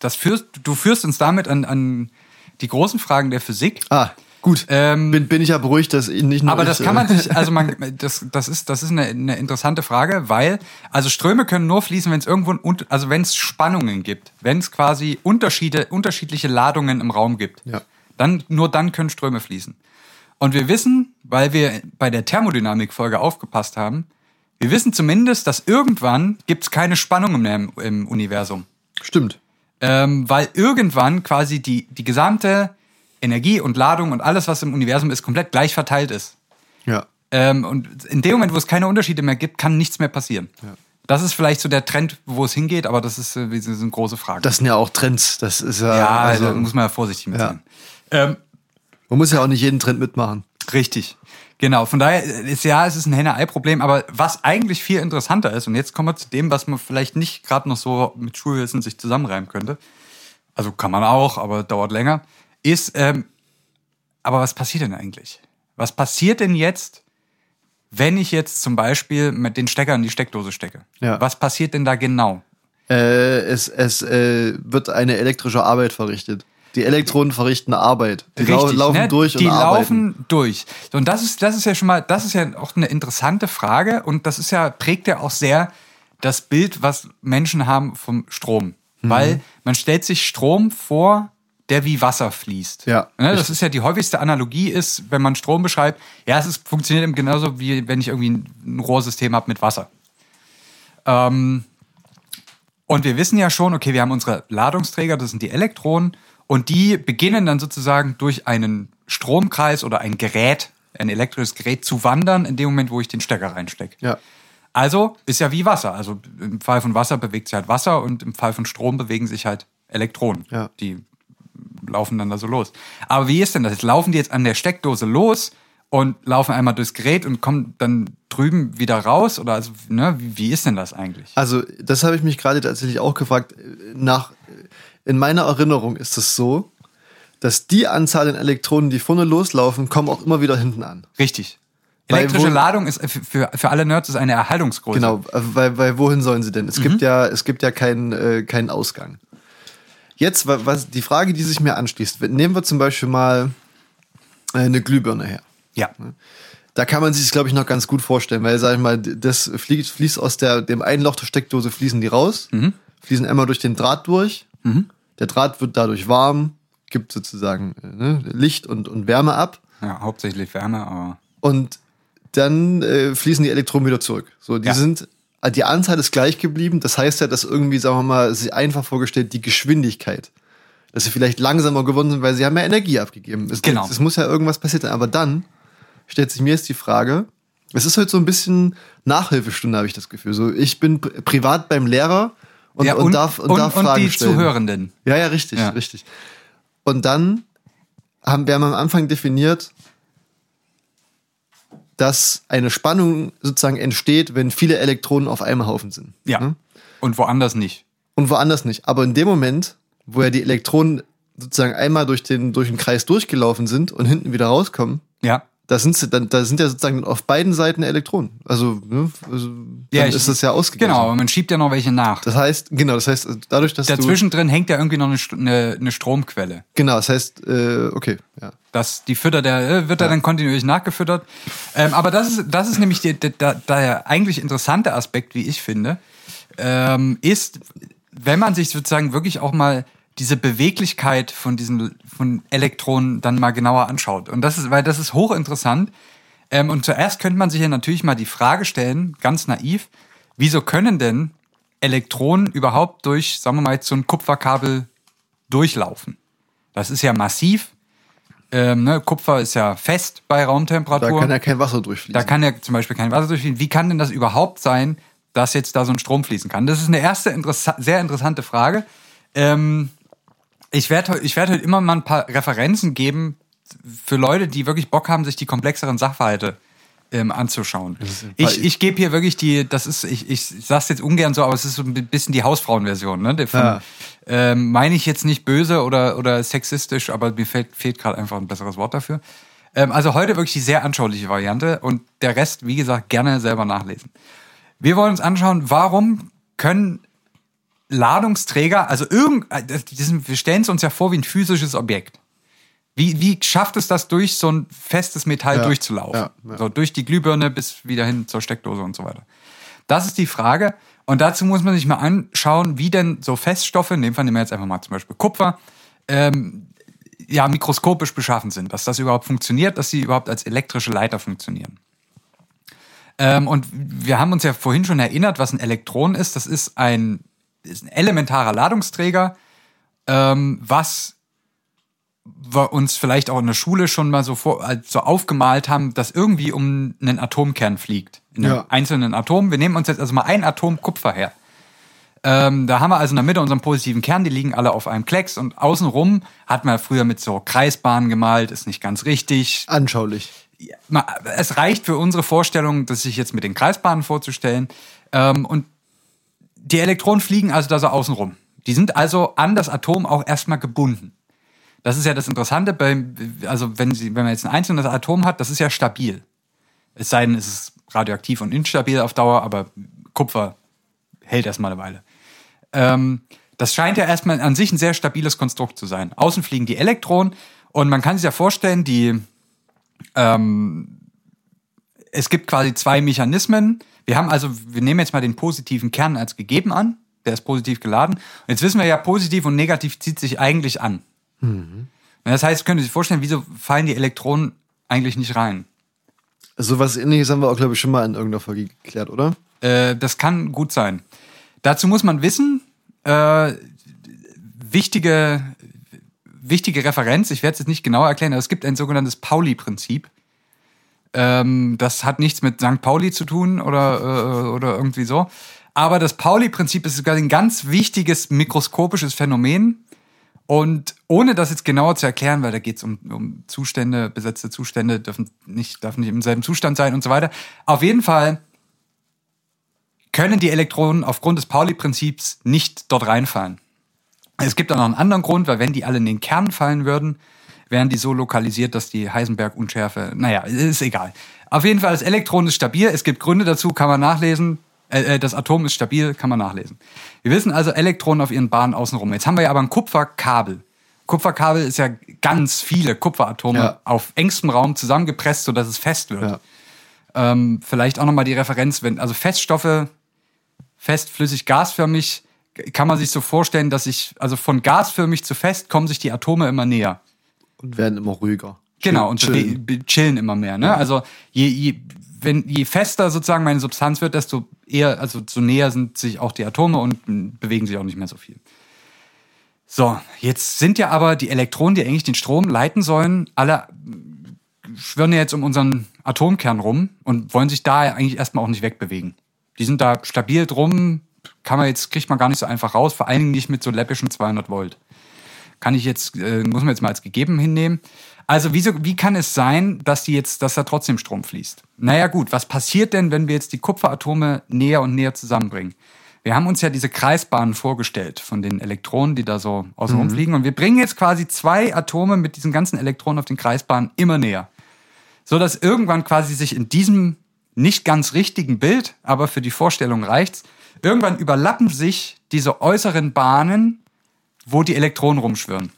das führst, du führst uns damit an, an die großen Fragen der Physik. Ah, gut. Ähm, bin, bin ich ja beruhigt, dass ich nicht nur Aber ich, das äh, kann man sich, also man, das, das ist, das ist eine, eine interessante Frage, weil, also Ströme können nur fließen, wenn es irgendwo, ein also wenn es Spannungen gibt, wenn es quasi Unterschiede, unterschiedliche Ladungen im Raum gibt, Ja. dann, nur dann können Ströme fließen. Und wir wissen, weil wir bei der Thermodynamik-Folge aufgepasst haben, wir wissen zumindest, dass irgendwann gibt es keine Spannungen mehr im, im Universum Stimmt. ähm, weil irgendwann quasi die, die gesamte Energie und Ladung und alles, was im Universum ist, komplett gleich verteilt ist. Ja. Ähm, und in dem Moment, wo es keine Unterschiede mehr gibt, kann nichts mehr passieren. Das ist vielleicht so der Trend, wo es hingeht, aber das ist, äh, das eine große Frage. Das sind ja auch Trends. Das ist ja. ja, also, da muss man ja vorsichtig mit Ja. sein. Ähm, man muss ja auch nicht jeden Trend mitmachen. Richtig. Genau, von daher ist ja, es ist ein Henne-Ei-Problem, aber was eigentlich viel interessanter ist, und jetzt kommen wir zu dem, was man vielleicht nicht gerade noch so mit Schulwissen sich zusammenreimen könnte, also kann man auch, aber dauert länger, ist, ähm, aber was passiert denn eigentlich? Was passiert denn jetzt, wenn ich jetzt zum Beispiel mit den Stecker in die Steckdose stecke? Ja. Was passiert denn da genau? Äh, es es äh, wird eine elektrische Arbeit verrichtet. Die Elektronen verrichten Arbeit. Die lau laufen ne? durch Die und arbeiten. laufen durch. Und das ist, das ist ja schon mal, das ist ja auch eine interessante Frage und das ist ja, prägt ja auch sehr das Bild, was Menschen haben vom Strom. Mhm. Weil man stellt sich Strom vor, der wie Wasser fließt. Ja, Ne? Das richtig. ist ja die häufigste Analogie ist, wenn man Strom beschreibt, ja, es ist, funktioniert eben genauso wie wenn ich irgendwie ein, ein Rohrsystem habe mit Wasser. Ähm, und wir wissen ja schon, okay, wir haben unsere Ladungsträger, das sind die Elektronen, und die beginnen dann sozusagen durch einen Stromkreis oder ein Gerät, ein elektrisches Gerät zu wandern, in dem Moment, wo ich den Stecker reinstecke. Ja. Also ist ja wie Wasser. Also im Fall von Wasser bewegt sich halt Wasser und im Fall von Strom bewegen sich halt Elektronen. Ja. Die laufen dann da so los. Aber wie ist denn das? Jetzt laufen die jetzt an der Steckdose los und laufen einmal durchs Gerät und kommen dann drüben wieder raus? Oder also, ne, wie, wie ist denn das eigentlich? Also, das habe ich mich gerade tatsächlich auch gefragt. Nach, in meiner Erinnerung ist es so, dass die Anzahl an Elektronen, die vorne loslaufen, kommen auch immer wieder hinten an. Richtig. Weil Elektrische Ladung ist für- für, alle Nerds ist eine Erhaltungsgröße. Genau, weil, weil wohin sollen sie denn? Es Mhm. gibt ja, es gibt ja keinen, äh, keinen Ausgang. Jetzt, wa- was die Frage, die sich mir anschließt, nehmen wir zum Beispiel mal äh, eine Glühbirne her. Ja. Da kann man sich, glaube ich, noch ganz gut vorstellen, weil, sag ich mal, das fließt, fließt aus der, dem einen Loch der Steckdose, fließen die raus, Mhm. fließen einmal durch den Draht durch. Der Draht wird dadurch warm, gibt sozusagen äh, ne, Licht und, und Wärme ab. ja, hauptsächlich Wärme, aber Und dann äh, fließen die Elektronen wieder zurück. So, die Ja. sind, äh, die Anzahl ist gleich geblieben. Das heißt ja, dass irgendwie, sagen wir mal, sich einfach vorgestellt, die Geschwindigkeit, dass sie vielleicht langsamer geworden sind, weil sie haben ja Energie abgegeben. Es, Genau. Es muss ja irgendwas passiert sein. Aber dann stellt sich mir jetzt die Frage, es ist halt so ein bisschen Nachhilfestunde, habe ich das Gefühl. So, ich bin pri- privat beim Lehrer und, ja, und, darf, und, darf und Fragen die stellen. Zuhörenden. Ja, ja, richtig, Ja. richtig. Und dann haben wir haben am Anfang definiert, dass eine Spannung sozusagen entsteht, wenn viele Elektronen auf einem Haufen sind. Ja. Ne? Und woanders nicht. Und woanders nicht. Aber in dem Moment, wo ja die Elektronen sozusagen einmal durch den, durch den Kreis durchgelaufen sind und hinten wieder rauskommen, Ja. Da sind, sie, dann, da sind ja sozusagen auf beiden Seiten Elektronen. Also, ne, also dann ja ich- ist das ja ausgeglichen. Genau, aber man schiebt ja noch welche nach. Das heißt, genau, das heißt, dadurch, dass. Dazwischen drin hängt ja irgendwie noch eine, eine, eine Stromquelle. Genau, das heißt, äh, okay, ja. Das, die füttert der, äh, wird da dann kontinuierlich nachgefüttert. Ähm, aber das ist, das ist nämlich der, der, der, der eigentlich interessante Aspekt, wie ich finde, ähm, ist, wenn man sich sozusagen wirklich auch mal diese Beweglichkeit von diesen von Elektronen dann mal genauer anschaut. Und das ist, weil das ist hochinteressant. Ähm, und zuerst könnte man sich ja natürlich mal die Frage stellen, ganz naiv, wieso können denn Elektronen überhaupt durch, sagen wir mal, jetzt so ein Kupferkabel durchlaufen? Das ist ja massiv. Ähm, ne, Kupfer ist ja fest bei Da Raumtemperatur. kann ja kein Wasser durchfließen. Da kann ja zum Beispiel kein Wasser durchfließen. Wie kann denn das überhaupt sein, dass jetzt da so ein Strom fließen kann? Das ist eine erste interessa sehr interessante Frage. Ähm, ich werde ich werd heute immer mal ein paar Referenzen geben für Leute, die wirklich Bock haben, sich die komplexeren Sachverhalte ähm, anzuschauen. Ich, ich gebe hier wirklich die, das ist, ich, ich sag's jetzt ungern so, aber es ist so ein bisschen die Hausfrauenversion, ne? Von, Ja. ähm, meine ich jetzt nicht böse oder, oder sexistisch, aber mir fehlt, fehlt gerade einfach ein besseres Wort dafür. Ähm, also heute wirklich die sehr anschauliche Variante und der Rest, wie gesagt, gerne selber nachlesen. Wir wollen uns anschauen, warum können Ladungsträger, also irgend, äh, wir stellen es uns ja vor wie ein physisches Objekt. Wie, wie schafft es das durch so ein festes Metall Ja, durchzulaufen? ja, ja. So durch die Glühbirne bis wieder hin zur Steckdose und so weiter. Das ist die Frage. Und dazu muss man sich mal anschauen, wie denn so Feststoffe, in dem Fall nehmen wir jetzt einfach mal zum Beispiel Kupfer, ähm, ja, mikroskopisch beschaffen sind, dass das überhaupt funktioniert, dass sie überhaupt als elektrische Leiter funktionieren. Ähm, und wir haben uns ja vorhin schon erinnert, was ein Elektron ist. Das ist ein, ist ein elementarer Ladungsträger, ähm, was wir uns vielleicht auch in der Schule schon mal so, vor, so aufgemalt haben, dass irgendwie um einen Atomkern fliegt. In einem Ja. einzelnen Atom. Wir nehmen uns jetzt also mal ein Atom Kupfer her. Ähm, da haben wir also in der Mitte unseren positiven Kern, die liegen alle auf einem Klecks und außenrum hat man früher mit so Kreisbahnen gemalt, ist nicht ganz richtig. Anschaulich. Ma- Es reicht für unsere Vorstellung, das sich jetzt mit den Kreisbahnen vorzustellen. Ähm, und die Elektronen fliegen also da so außenrum. Die sind also an das Atom auch erstmal gebunden. Das ist ja das Interessante, bei, also wenn, sie, wenn man jetzt ein einzelnes Atom hat, das ist ja stabil. Es sei denn, es ist radioaktiv und instabil auf Dauer, aber Kupfer hält erstmal eine Weile. Ähm, das scheint ja erstmal an sich ein sehr stabiles Konstrukt zu sein. Außen fliegen die Elektronen und man kann sich ja vorstellen, die ähm, es gibt quasi zwei Mechanismen. Wir haben also, wir nehmen jetzt mal den positiven Kern als gegeben an. Der ist positiv geladen. Und jetzt wissen wir ja, positiv und negativ zieht sich eigentlich an. Mhm. Das heißt, könnt ihr sich vorstellen, wieso fallen die Elektronen eigentlich nicht rein? So was ähnliches haben wir auch, glaube ich, schon mal in irgendeiner Folge geklärt, oder? Äh, das kann gut sein. Dazu muss man wissen, äh, wichtige, wichtige Referenz, ich werde es jetzt nicht genau erklären, aber es gibt ein sogenanntes Pauli-Prinzip. Ähm, das hat nichts mit St. Pauli zu tun oder, äh, oder irgendwie so. Aber das Pauli-Prinzip ist sogar ein ganz wichtiges mikroskopisches Phänomen. Und ohne das jetzt genauer zu erklären, weil da geht es um, um Zustände, besetzte Zustände dürfen nicht, dürfen nicht im selben Zustand sein und so weiter. Auf jeden Fall können die Elektronen aufgrund des Pauli-Prinzips nicht dort reinfallen. Es gibt auch noch einen anderen Grund, weil wenn die alle in den Kern fallen würden, wären die so lokalisiert, dass die Heisenberg-Unschärfe, naja, ist egal. Auf jeden Fall, das Elektron ist stabil. Es gibt Gründe dazu, kann man nachlesen. Äh, äh, das Atom ist stabil, kann man nachlesen. Wir wissen also Elektronen auf ihren Bahnen außenrum. Jetzt haben wir ja aber ein Kupferkabel. Kupferkabel ist ja ganz viele Kupferatome ja. auf engstem Raum zusammengepresst, sodass es fest wird. Ja. Ähm, vielleicht auch nochmal die Referenz, wenn, also Feststoffe, fest, flüssig, gasförmig, kann man sich so vorstellen, dass sich, also von gasförmig zu fest kommen sich die Atome immer näher. Und werden immer ruhiger. Genau, und chillen, chillen immer mehr. Ne? Ja. Also je, je, wenn, je fester sozusagen meine Substanz wird, desto eher, also so näher sind sich auch die Atome und bewegen sich auch nicht mehr so viel. So, jetzt sind ja aber die Elektronen, die eigentlich den Strom leiten sollen, alle schwirren ja jetzt um unseren Atomkern rum und wollen sich da eigentlich erstmal auch nicht wegbewegen. Die sind da stabil drum, kann man jetzt, kriegt man gar nicht so einfach raus, vor allen Dingen nicht mit so läppischen 200 Volt. Kann ich jetzt, äh, muss man jetzt mal als gegeben hinnehmen. Also wieso, wie kann es sein, dass die jetzt, dass da trotzdem Strom fließt? Naja gut, was passiert denn, wenn wir jetzt die Kupferatome näher und näher zusammenbringen? Wir haben uns ja diese Kreisbahnen vorgestellt von den Elektronen, die da so außenrum mhm. fliegen. Und wir bringen jetzt quasi zwei Atome mit diesen ganzen Elektronen auf den Kreisbahnen immer näher. So dass irgendwann quasi sich in diesem nicht ganz richtigen Bild, aber für die Vorstellung reicht's, irgendwann überlappen sich diese äußeren Bahnen, wo die Elektronen rumschwirren.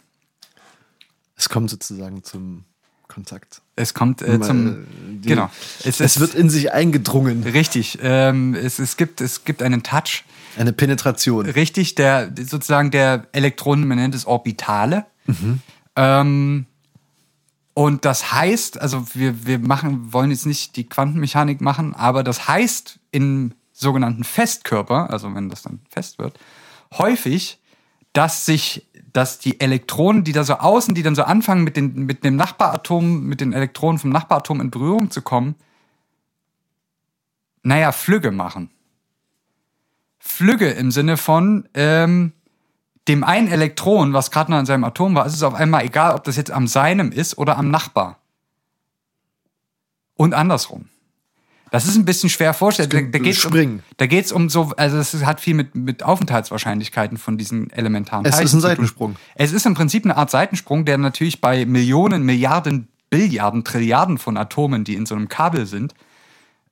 Es kommt sozusagen zum Kontakt. Es kommt äh, zum die, genau. Es, es, wird in sich eingedrungen. Richtig. Ähm, es, es gibt es gibt einen Touch. Eine Penetration. Richtig. Der sozusagen der Elektronen, man nennt es Orbitale. Mhm. Ähm, und das heißt, also wir, wir machen, wollen jetzt nicht die Quantenmechanik machen, aber das heißt im sogenannten Festkörper, also wenn das dann fest wird, häufig, dass sich, dass die Elektronen, die da so außen, die dann so anfangen, mit, den, mit dem Nachbaratom, mit den Elektronen vom Nachbaratom in Berührung zu kommen, naja, Flügge machen. Flügge im Sinne von, ähm, dem einen Elektron, was gerade noch in seinem Atom war, ist es auf einmal egal, ob das jetzt am seinem ist oder am Nachbar. Und andersrum. Das ist ein bisschen schwer vorstellbar. Da, da geht's um, da geht's um so, also es hat viel mit, mit Aufenthaltswahrscheinlichkeiten von diesen elementaren Es Teilchen ist ein Seitensprung. Es ist im Prinzip eine Art Seitensprung, der natürlich bei Millionen, Milliarden, Billiarden, Trilliarden von Atomen, die in so einem Kabel sind,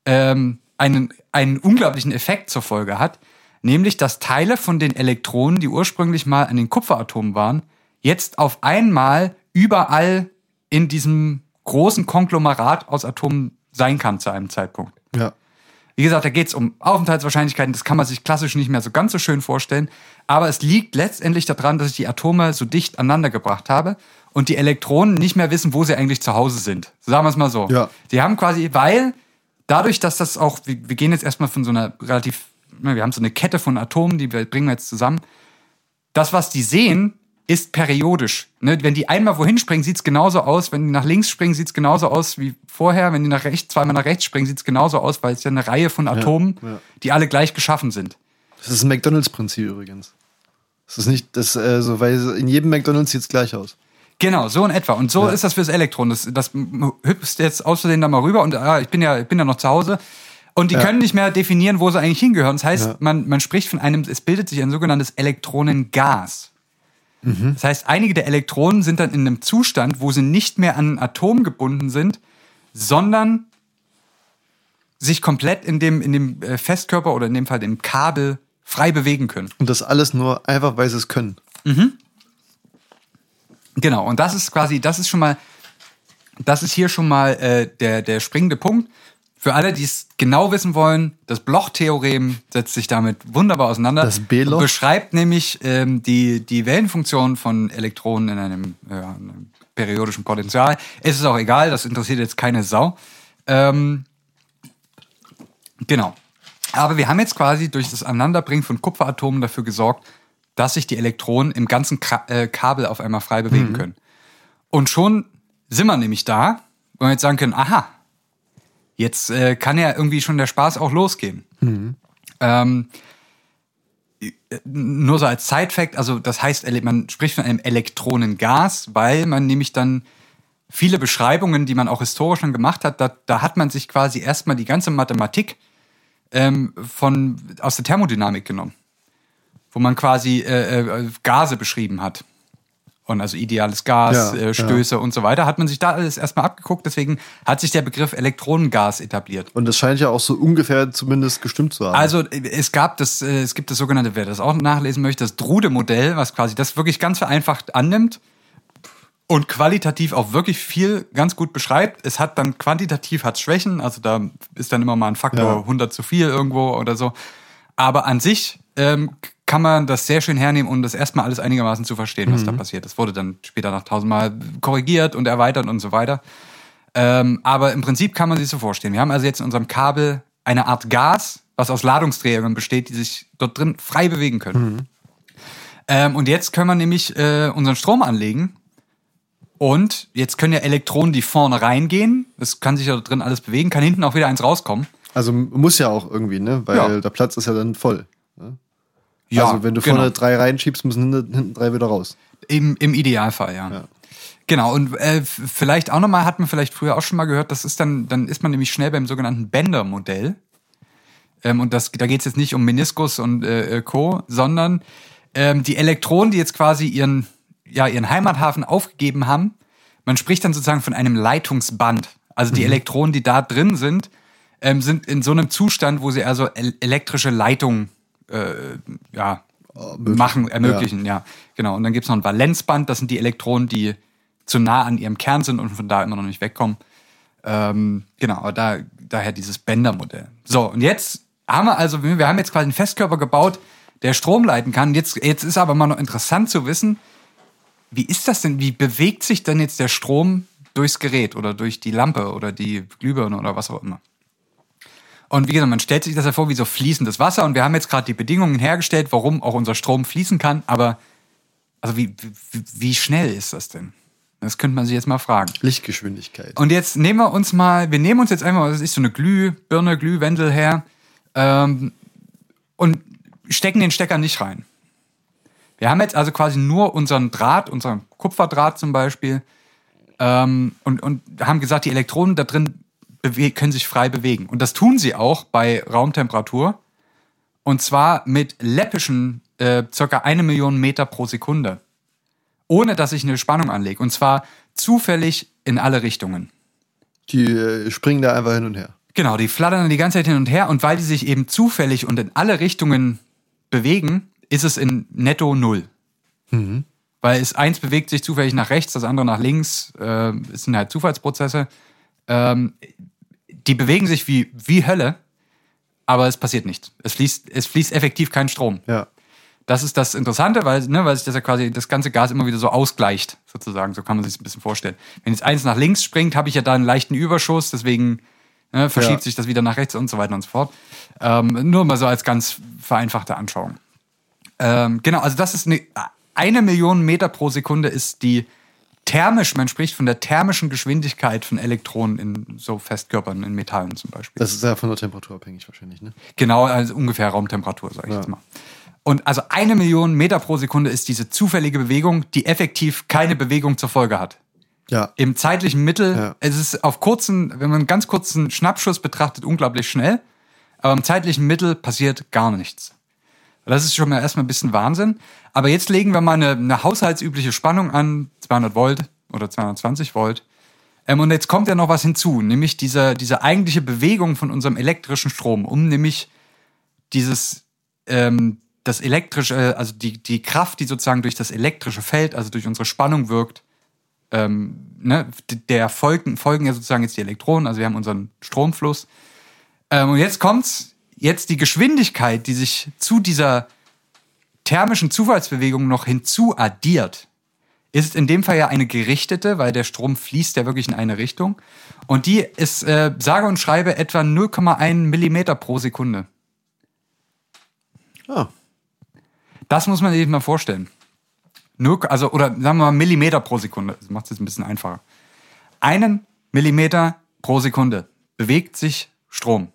ähm, einen, einen unglaublichen Effekt zur Folge hat nämlich dass Teile von den Elektronen, die ursprünglich mal an den Kupferatomen waren, jetzt auf einmal überall in diesem großen Konglomerat aus Atomen sein kann zu einem Zeitpunkt. Ja. Wie gesagt, da geht es um Aufenthaltswahrscheinlichkeiten, das kann man sich klassisch nicht mehr so ganz so schön vorstellen, aber es liegt letztendlich daran, dass ich die Atome so dicht aneinander gebracht habe und die Elektronen nicht mehr wissen, wo sie eigentlich zu Hause sind. Sagen wir es mal so. Ja. Die haben quasi, weil dadurch, dass das auch, wir, wir gehen jetzt erstmal von so einer relativ Ne, wir haben so eine Kette von Atomen, die wir bringen wir jetzt zusammen. Das, was die sehen, ist periodisch. Ne? Wenn die einmal wohin springen, sieht es genauso aus. Wenn die nach links springen, sieht es genauso aus wie vorher. Wenn die nach rechts, zweimal nach rechts springen, sieht es genauso aus, weil es ja eine Reihe von Atomen, ja, ja. die alle gleich geschaffen sind. Das ist ein McDonalds-Prinzip übrigens. Das ist nicht, das, äh, so, weil in jedem McDonalds sieht es gleich aus. Genau, so in etwa. Und so ja. ist das fürs Elektron. Das, das hüpfst jetzt außerdem da mal rüber und ah, ich bin ja, ich bin ja noch zu Hause. Und die ja. können nicht mehr definieren, wo sie eigentlich hingehören. Das heißt, ja. man, man spricht von einem, es bildet sich ein sogenanntes Elektronengas. Das heißt, einige der Elektronen sind dann in einem Zustand, wo sie nicht mehr an ein Atom gebunden sind, sondern sich komplett in dem, in dem äh, Festkörper oder in dem Fall dem Kabel frei bewegen können. Und das alles nur einfach, weil sie es können. Genau, und das ist quasi, das ist schon mal, das ist hier schon mal äh, der, der springende Punkt. Für alle, die es genau wissen wollen, das Bloch-Theorem setzt sich damit wunderbar auseinander. Das B-Loch? Beschreibt nämlich ähm, die, die Wellenfunktion von Elektronen in einem, ja, einem periodischen Potential. Es ist auch egal, das interessiert jetzt keine Sau. Ähm, genau. Aber wir haben jetzt quasi durch das Aneinanderbringen von Kupferatomen dafür gesorgt, dass sich die Elektronen im ganzen Kra äh, Kabel auf einmal frei bewegen können. Und schon sind wir nämlich da, wo wir jetzt sagen können, aha, jetzt äh, kann ja irgendwie schon der Spaß auch losgehen. Ähm, äh, nur so als Side-Fact, also das heißt, man spricht von einem Elektronengas, weil man nämlich dann viele Beschreibungen, die man auch historisch schon gemacht hat, da, da hat man sich quasi erstmal die ganze Mathematik ähm, von, aus der Thermodynamik genommen, wo man quasi äh, äh, Gase beschrieben hat. Und also ideales Gas, Ja, äh, Stöße und so weiter, hat man sich da alles erstmal abgeguckt. Deswegen hat sich der Begriff Elektronengas etabliert. Und das scheint ja auch so ungefähr zumindest gestimmt zu haben. Also äh, es gab das, äh, es gibt das sogenannte, wer das auch nachlesen möchte, das Drude-Modell, was quasi das wirklich ganz vereinfacht annimmt und qualitativ auch wirklich viel ganz gut beschreibt. Es hat dann quantitativ hat's Schwächen, also da ist dann immer mal ein Faktor Ja. 100 zu viel irgendwo oder so. Aber an sich ähm, kann man das sehr schön hernehmen und das erstmal alles einigermaßen zu verstehen, was da passiert. Das wurde dann später noch tausendmal korrigiert und erweitert und so weiter. Ähm, aber im Prinzip kann man sich so vorstellen. Wir haben also jetzt in unserem Kabel eine Art Gas, was aus Ladungsträgern besteht, die sich dort drin frei bewegen können. Ähm, und jetzt können wir nämlich äh, unseren Strom anlegen. Und jetzt können ja Elektronen, die vorne reingehen, das kann sich ja dort drin alles bewegen, kann hinten auch wieder eins rauskommen. also muss ja auch irgendwie, ne? Weil Ja. der Platz ist ja dann voll. Also wenn du genau. vorne drei reinschiebst, müssen hinten, hinten drei wieder raus. Im, Im Idealfall, ja. Ja. Genau, und äh, vielleicht auch nochmal, hat man vielleicht früher auch schon mal gehört, das ist dann, dann ist man nämlich schnell beim sogenannten Bender-Modell. Ähm, und das, da geht es jetzt nicht um Meniskus und äh, äh, Co., sondern ähm, die Elektronen, die jetzt quasi ihren, ja, ihren Heimathafen aufgegeben haben, man spricht dann sozusagen von einem Leitungsband. Also die Elektronen, die da drin sind, ähm, sind in so einem Zustand, wo sie also el elektrische Leitungen äh, ja, machen, ermöglichen, ja. Genau. Und dann gibt's noch ein Valenzband, das sind die Elektronen, die zu nah an ihrem Kern sind und von da immer noch nicht wegkommen. Ähm, genau, aber da, daher dieses Bender-Modell. So, und jetzt haben wir also, wir haben jetzt quasi einen Festkörper gebaut, der Strom leiten kann. Jetzt, jetzt ist aber mal noch interessant zu wissen, wie ist das denn, wie bewegt sich denn jetzt der Strom durchs Gerät oder durch die Lampe oder die Glühbirne oder was auch immer? Und wie gesagt, man stellt sich das ja vor wie so fließendes Wasser und wir haben jetzt gerade die Bedingungen hergestellt, warum auch unser Strom fließen kann, aber also wie, wie, wie schnell ist das denn? Das könnte man sich jetzt mal fragen. Lichtgeschwindigkeit. Und jetzt nehmen wir uns mal, wir nehmen uns jetzt einmal, das ist so eine Glühbirne, Glühwendel her ähm, und stecken den Stecker nicht rein. Wir haben jetzt also quasi nur unseren Draht, unseren Kupferdraht zum Beispiel, ähm, und, und haben gesagt, die Elektronen da drin können sich frei bewegen. Und das tun sie auch bei Raumtemperatur. Und zwar mit läppischen äh, circa eine Million Meter pro Sekunde. Ohne dass ich eine Spannung anlege. Und zwar zufällig in alle Richtungen. Die äh, springen da einfach hin und her. Genau, die flattern dann die ganze Zeit hin und her und weil die sich eben zufällig und in alle Richtungen bewegen, ist es in netto null. Weil es eins bewegt sich zufällig nach rechts, das andere nach links. Äh, es sind halt Zufallsprozesse. Ähm, die bewegen sich wie, wie Hölle, aber es passiert nichts. Es fließt, es fließt effektiv kein Strom. Ja. Das ist das Interessante, weil, ne, weil sich das ja quasi das ganze Gas immer wieder so ausgleicht, sozusagen. So kann man sich das ein bisschen vorstellen. Wenn jetzt eins nach links springt, habe ich ja da einen leichten Überschuss, deswegen ne, verschiebt Ja. sich das wieder nach rechts und so weiter und so fort. Ähm, nur mal so als ganz vereinfachte Anschauung. Ähm, genau, also das ist eine, eine Million Meter pro Sekunde ist die thermisch, man spricht von der thermischen Geschwindigkeit von Elektronen in so Festkörpern, in Metallen zum Beispiel. Das ist ja von der Temperatur abhängig wahrscheinlich, ne? Genau, also ungefähr Raumtemperatur, sage ich Ja. jetzt mal. Und also eine Million Meter pro Sekunde ist diese zufällige Bewegung, die effektiv keine Bewegung zur Folge hat. Ja. Im zeitlichen Mittel, Ja. es ist auf kurzen, wenn man einen ganz kurzen Schnappschuss betrachtet, unglaublich schnell, aber im zeitlichen Mittel passiert gar nichts. Das ist schon mal erstmal ein bisschen Wahnsinn. Aber jetzt legen wir mal eine, eine haushaltsübliche Spannung an, 200 Volt oder 220 Volt. Ähm, und jetzt kommt ja noch was hinzu, nämlich diese, diese eigentliche Bewegung von unserem elektrischen Strom, um nämlich dieses, ähm, das elektrische, also die, die Kraft, die sozusagen durch das elektrische Feld, also durch unsere Spannung wirkt, ähm, ne, der folgen, folgen ja sozusagen jetzt die Elektronen, also wir haben unseren Stromfluss. Ähm, und jetzt kommt's, jetzt die Geschwindigkeit, die sich zu dieser thermischen Zufallsbewegung noch hinzu addiert, ist in dem Fall ja eine gerichtete, weil der Strom fließt ja wirklich in eine Richtung. Und die ist, äh, sage und schreibe, etwa 0,1 Millimeter pro Sekunde. Ah. Das muss man sich mal vorstellen. Nur, also, oder sagen wir mal Millimeter pro Sekunde. Das macht es jetzt ein bisschen einfacher. Einen Millimeter pro Sekunde bewegt sich Strom.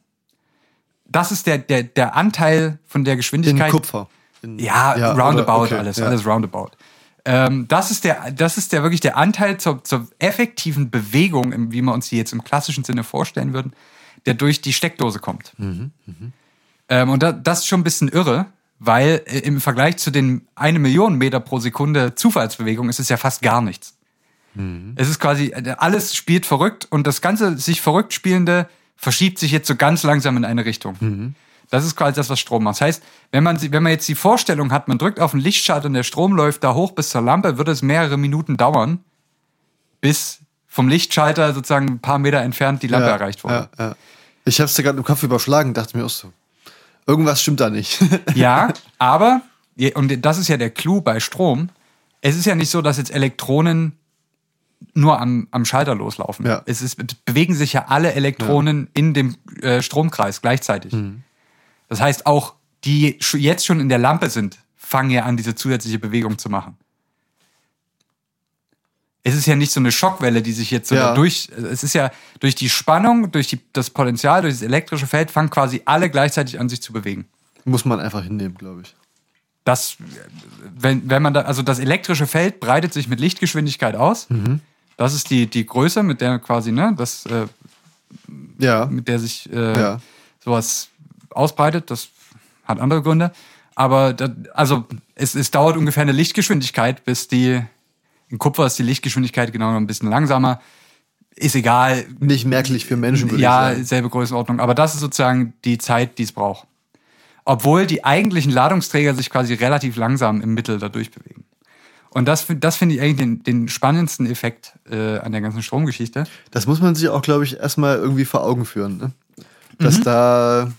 Das ist der, der, der Anteil von der In Geschwindigkeit. Kupfer. In, Ja, oder- roundabout okay, alles, ja. alles roundabout. Ähm, das ist der, das ist der wirklich der Anteil zur, zur effektiven Bewegung, im- wie wir uns die jetzt im klassischen Sinne vorstellen würden, der durch die Steckdose kommt. Mhm, Ähm, und da, das ist schon ein bisschen irre, weil äh, im Vergleich zu den eine Million Meter pro Sekunde Zufallsbewegung ist es ja fast gar nichts. Mhm. Es ist quasi, äh, alles spielt verrückt und das ganze sich verrückt spielende verschiebt sich jetzt so ganz langsam in eine Richtung. Mhm. Das ist quasi das, was Strom macht. Das heißt, wenn man, wenn man jetzt die Vorstellung hat, man drückt auf den Lichtschalter und der Strom läuft da hoch bis zur Lampe, wird es mehrere Minuten dauern, bis vom Lichtschalter sozusagen ein paar Meter entfernt die Lampe ja, erreicht wurde. Ja, ja. Ich hab's dir gerade im Kopf überschlagen, dachte mir auch so. Irgendwas stimmt da nicht. Ja, aber, und das ist ja der Clou bei Strom, es ist ja nicht so, dass jetzt Elektronen nur am, am Schalter loslaufen. Ja. Es ist, es bewegen sich ja alle Elektronen in dem äh, Stromkreis gleichzeitig. Mhm. Das heißt, auch die jetzt schon in der Lampe sind, fangen ja an, diese zusätzliche Bewegung zu machen. Es ist ja nicht so eine Schockwelle, die sich jetzt so Ja. durch, es ist ja durch die Spannung, durch die, das Potenzial, durch das elektrische Feld, fangen quasi alle gleichzeitig an, sich zu bewegen. Muss man einfach hinnehmen, glaube ich. das, wenn, wenn man da, also das elektrische Feld breitet sich mit Lichtgeschwindigkeit aus. Das ist die, die Größe, mit der quasi, ne, das, äh, Ja. mit der sich äh, Ja. sowas ausbreitet. Das hat andere Gründe. Aber da, also es, es dauert ungefähr eine Lichtgeschwindigkeit, bis die in Kupfer ist die Lichtgeschwindigkeit genau noch ein bisschen langsamer. Ist egal. Nicht merklich für Menschen, würde Ja, ich sagen. selbe Größenordnung. Aber das ist sozusagen die Zeit, die es braucht. Obwohl die eigentlichen Ladungsträger sich quasi relativ langsam im Mittel dadurch bewegen. Und das, das finde ich eigentlich den, den spannendsten Effekt äh, an der ganzen Stromgeschichte. Das muss man sich auch, glaube ich, erstmal irgendwie vor Augen führen. Ne? Mhm. Dass da.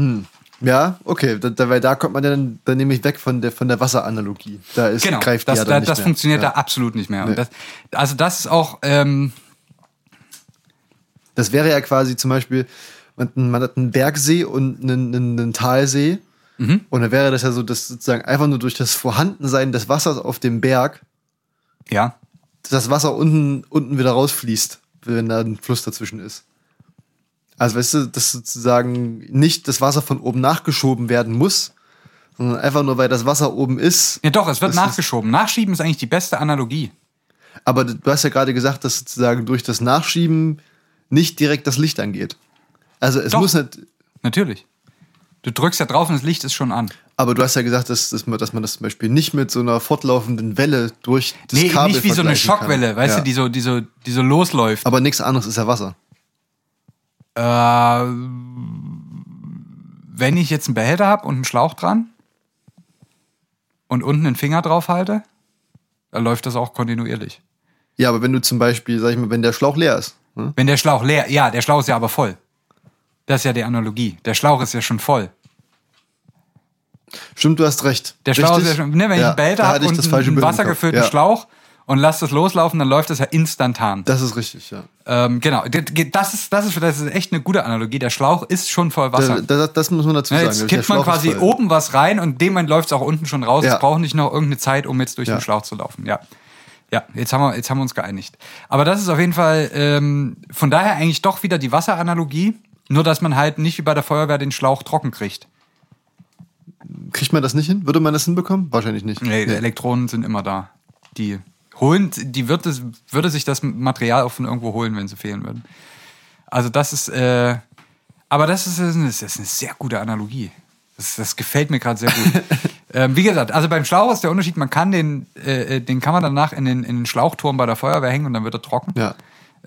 Hm. Ja, okay, da, weil da kommt man dann, dann nämlich weg von der, von der Wasseranalogie. Da ist, Genau, greift die das, ja dann da, nicht das mehr. funktioniert ja. da absolut nicht mehr. Nee. Das, also das ist auch, ähm, Das wäre ja quasi zum Beispiel, man, man hat einen Bergsee und einen, einen, einen Talsee. Mhm. Und dann wäre das ja so, dass sozusagen einfach nur durch das Vorhandensein des Wassers auf dem Berg ja, das Wasser unten, unten wieder rausfließt, wenn da ein Fluss dazwischen ist. Also weißt du, dass sozusagen nicht das Wasser von oben nachgeschoben werden muss, sondern einfach nur, weil das Wasser oben ist. ja doch, es wird nachgeschoben. Nachschieben ist eigentlich die beste Analogie. Aber du hast ja gerade gesagt, dass sozusagen durch das Nachschieben nicht direkt das Licht angeht. Also es Doch. muss nicht, Natürlich. Du drückst ja drauf und das Licht ist schon an. aber du hast ja gesagt, dass, dass, man, dass man das zum Beispiel nicht mit so einer fortlaufenden Welle durch das Nee, Kabel nicht wie so eine vergleichen kann. Schockwelle, weißt ja. du, die so, die so, die so losläuft. Aber nichts anderes ist ja Wasser. Äh, wenn ich jetzt einen Behälter habe und einen Schlauch dran und unten einen Finger drauf halte, dann läuft das auch kontinuierlich. Ja, aber wenn du zum Beispiel, sag ich mal, wenn der Schlauch leer ist, ne? Wenn der Schlauch leer, ja, der Schlauch ist ja aber voll. Das ist ja die Analogie. Der Schlauch ist ja schon voll. Stimmt, du hast recht. Der Schlauch Richtig? ist ja schon, ne, wenn ich Ja, einen Behälter habe ich und einen wassergefüllten. Ja, Schlauch und lass das loslaufen, dann läuft das ja instantan. Das ist richtig, ja. Ähm, genau, das ist, das, ist, das ist echt eine gute Analogie. Der Schlauch ist schon voll Wasser. Da, da, das muss man dazu Ja, sagen. jetzt kippt man quasi oben was rein und dem läuft es auch unten schon raus. Ja. Es braucht nicht noch irgendeine Zeit, um jetzt durch Ja. den Schlauch zu laufen. Ja. Ja, jetzt haben wir, jetzt haben wir uns geeinigt. Aber das ist auf jeden Fall ähm, von daher eigentlich doch wieder die Wasseranalogie, nur dass man halt nicht wie bei der Feuerwehr den Schlauch trocken kriegt. Kriegt man das nicht hin? Würde man das hinbekommen? Wahrscheinlich nicht. Nee, Elektronen sind immer da. Die holen, die wird es, würde sich das Material auch von irgendwo holen, wenn sie fehlen würden. Also das ist, äh, aber das ist, das ist eine sehr gute Analogie. Das, das gefällt mir gerade sehr gut. ähm, wie gesagt, also beim Schlauch ist der Unterschied, man kann den, äh, äh, den kann man danach in den, in den Schlauchturm bei der Feuerwehr hängen und dann wird er trocken. Ja.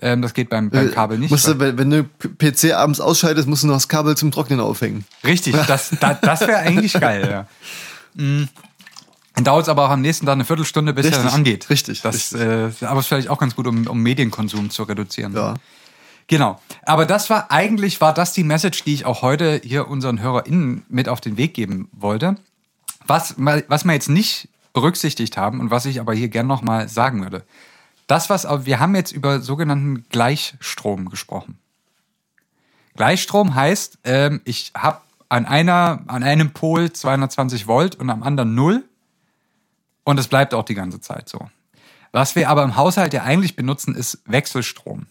Ähm, das geht beim, beim Kabel nicht. Musst du, wenn, wenn du PC abends ausschaltest, musst du noch das Kabel zum Trocknen aufhängen. Richtig, das, das, das wäre eigentlich geil, ja. Mm. Dann dauert es aber auch am nächsten Tag eine Viertelstunde, bis er Richtig, dann angeht. richtig, Das, Äh, aber ist vielleicht auch ganz gut, um, um Medienkonsum zu reduzieren. Ja. Genau. Aber das war eigentlich, war das die Message, die ich auch heute hier unseren HörerInnen mit auf den Weg geben wollte. Was, was wir jetzt nicht berücksichtigt haben und was ich aber hier gern nochmal sagen würde. Das, was, wir haben jetzt über sogenannten Gleichstrom gesprochen. Gleichstrom heißt, ähm, ich habe an einer, an einem Pol 220 Volt und am anderen null und es bleibt auch die ganze Zeit so. Was wir aber im Haushalt ja eigentlich benutzen, ist Wechselstrom.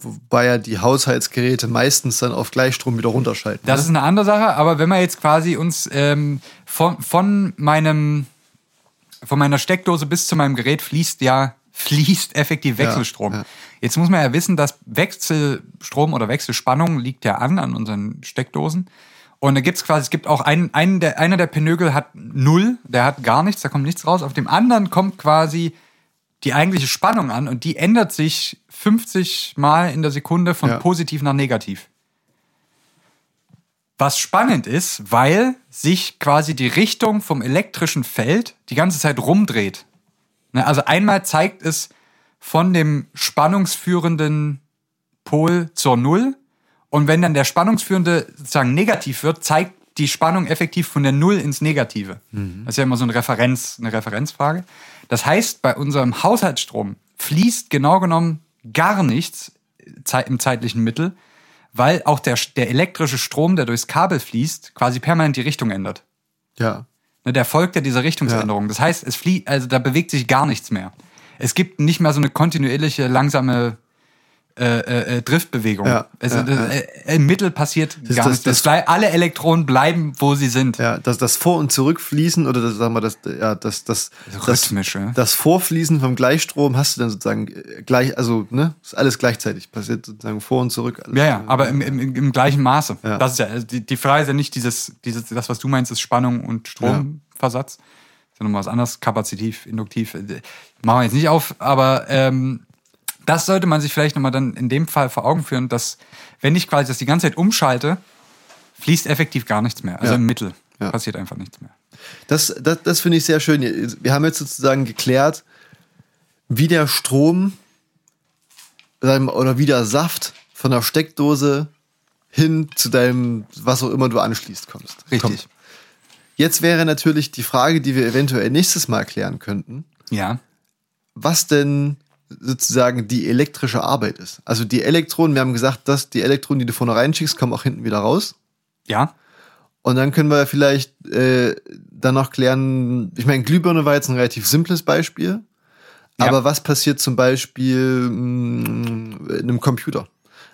Wobei ja die Haushaltsgeräte meistens dann auf Gleichstrom wieder runterschalten. Das ne? ist eine andere Sache, aber wenn wir jetzt quasi uns ähm, von, von meinem von meiner Steckdose bis zu meinem Gerät fließt ja fließt effektiv Wechselstrom. ja. Jetzt muss man ja wissen, dass Wechselstrom oder Wechselspannung liegt ja an an unseren Steckdosen. Und da gibt's quasi, es gibt auch einen, einen der, einer der Pinögel hat null, der hat gar nichts, da kommt nichts raus. Auf dem anderen kommt quasi die eigentliche Spannung an und die ändert sich 50 Mal in der Sekunde von Ja. positiv nach negativ. Was spannend ist, weil sich quasi die Richtung vom elektrischen Feld die ganze Zeit rumdreht. Ne, Also einmal zeigt es von dem spannungsführenden Pol zur Null und wenn dann der spannungsführende sozusagen negativ wird, zeigt die Spannung effektiv von der Null ins Negative. Das ist ja immer so eine Referenz, eine Referenzfrage. Das heißt, bei unserem Haushaltsstrom fließt genau genommen gar nichts im zeitlichen Mittel, weil auch der, der elektrische Strom, der durchs Kabel fließt, quasi permanent die Richtung ändert. Ja. Ne, der folgt ja dieser Richtungsänderung. Das heißt, es fließt, also da bewegt sich gar nichts mehr. Es gibt nicht mehr so eine kontinuierliche, langsame äh, äh, äh, Driftbewegung. Ja, also ja, das. Äh, Im Mittel passiert Das- gar das- nichts. Das das- alle Elektronen bleiben, wo sie sind. Ja, das, das Vor- und Zurückfließen oder das, sagen wir, das, ja, das, das, das, rhythmisch, ja. das Vorfließen vom Gleichstrom hast du dann sozusagen äh, gleich, also, ne, ist alles gleichzeitig, passiert sozusagen vor und zurück. Alles. Ja, ja, aber im, im, im gleichen Maße. Ja. Das ist ja, also die, die Frage ist ja nicht dieses, dieses, das, was du meinst, ist Spannung und Stromversatz. Das nochmal was anderes, kapazitiv, induktiv. Machen wir jetzt nicht auf, aber ähm, das sollte man sich vielleicht nochmal dann in dem Fall vor Augen führen, dass, wenn ich quasi das die ganze Zeit umschalte, fließt effektiv gar nichts mehr. Also Ja. im Mittel Ja. passiert einfach nichts mehr. Das, das, das finde ich sehr schön. Wir haben jetzt sozusagen geklärt, wie der Strom oder wie der Saft von der Steckdose hin zu deinem, was auch immer du anschließt, kommst. Richtig. Kommt. Jetzt wäre natürlich die Frage, die wir eventuell nächstes Mal klären könnten, Ja. was denn sozusagen die elektrische Arbeit ist. Also die Elektronen, wir haben gesagt, dass die Elektronen, die du vorne reinschickst, kommen auch hinten wieder raus. Ja. Und dann können wir vielleicht äh, dann noch klären, ich meine, Glühbirne war jetzt ein relativ simples Beispiel. Ja. Aber was passiert zum Beispiel mh, in einem Computer?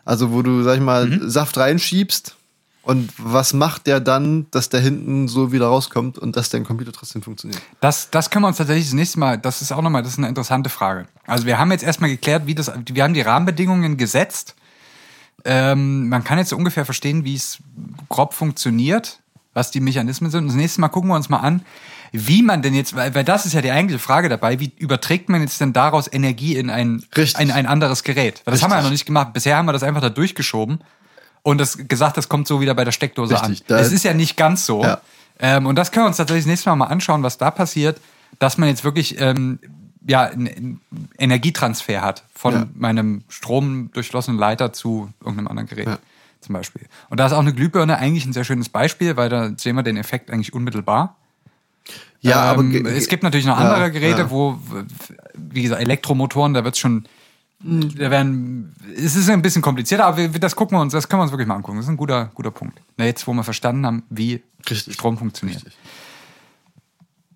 Also wo du, sag ich mal, Mhm. Saft reinschiebst und was macht der dann, dass der hinten so wieder rauskommt und dass dein Computer trotzdem funktioniert? Das, das können wir uns tatsächlich das nächste Mal, das ist auch nochmal, das ist eine interessante Frage. Also wir haben jetzt erstmal geklärt, wie das, wir haben die Rahmenbedingungen gesetzt. Ähm, man kann jetzt so ungefähr verstehen, wie es grob funktioniert, was die Mechanismen sind. Und das nächste Mal gucken wir uns mal an, wie man denn jetzt, weil, weil das ist ja die eigentliche Frage dabei, wie überträgt man jetzt denn daraus Energie in ein, Richtig. ein, ein anderes Gerät? Das haben wir ja Richtig. noch nicht gemacht. Bisher haben wir das einfach da durchgeschoben und das gesagt, das kommt so wieder bei der Steckdose Richtig, an. Es ist ja nicht ganz so. Ja. Ähm, und das können wir uns tatsächlich das nächste Mal mal anschauen, was da passiert, dass man jetzt wirklich ähm, ja, einen Energietransfer hat von Ja. meinem stromdurchflossenen Leiter zu irgendeinem anderen Gerät. Ja. Zum Beispiel. Und da ist auch eine Glühbirne eigentlich ein sehr schönes Beispiel, weil da sehen wir den Effekt eigentlich unmittelbar. Ja, aber ähm, ge- es gibt natürlich noch andere Geräte, wo, wie gesagt, Elektromotoren, da wird schon, da werden, es ist ein bisschen komplizierter, aber wir, das gucken wir uns, das können wir uns wirklich mal angucken. Das ist ein guter, guter Punkt. Na, jetzt, wo wir verstanden haben, wie Richtig. Strom funktioniert. Richtig.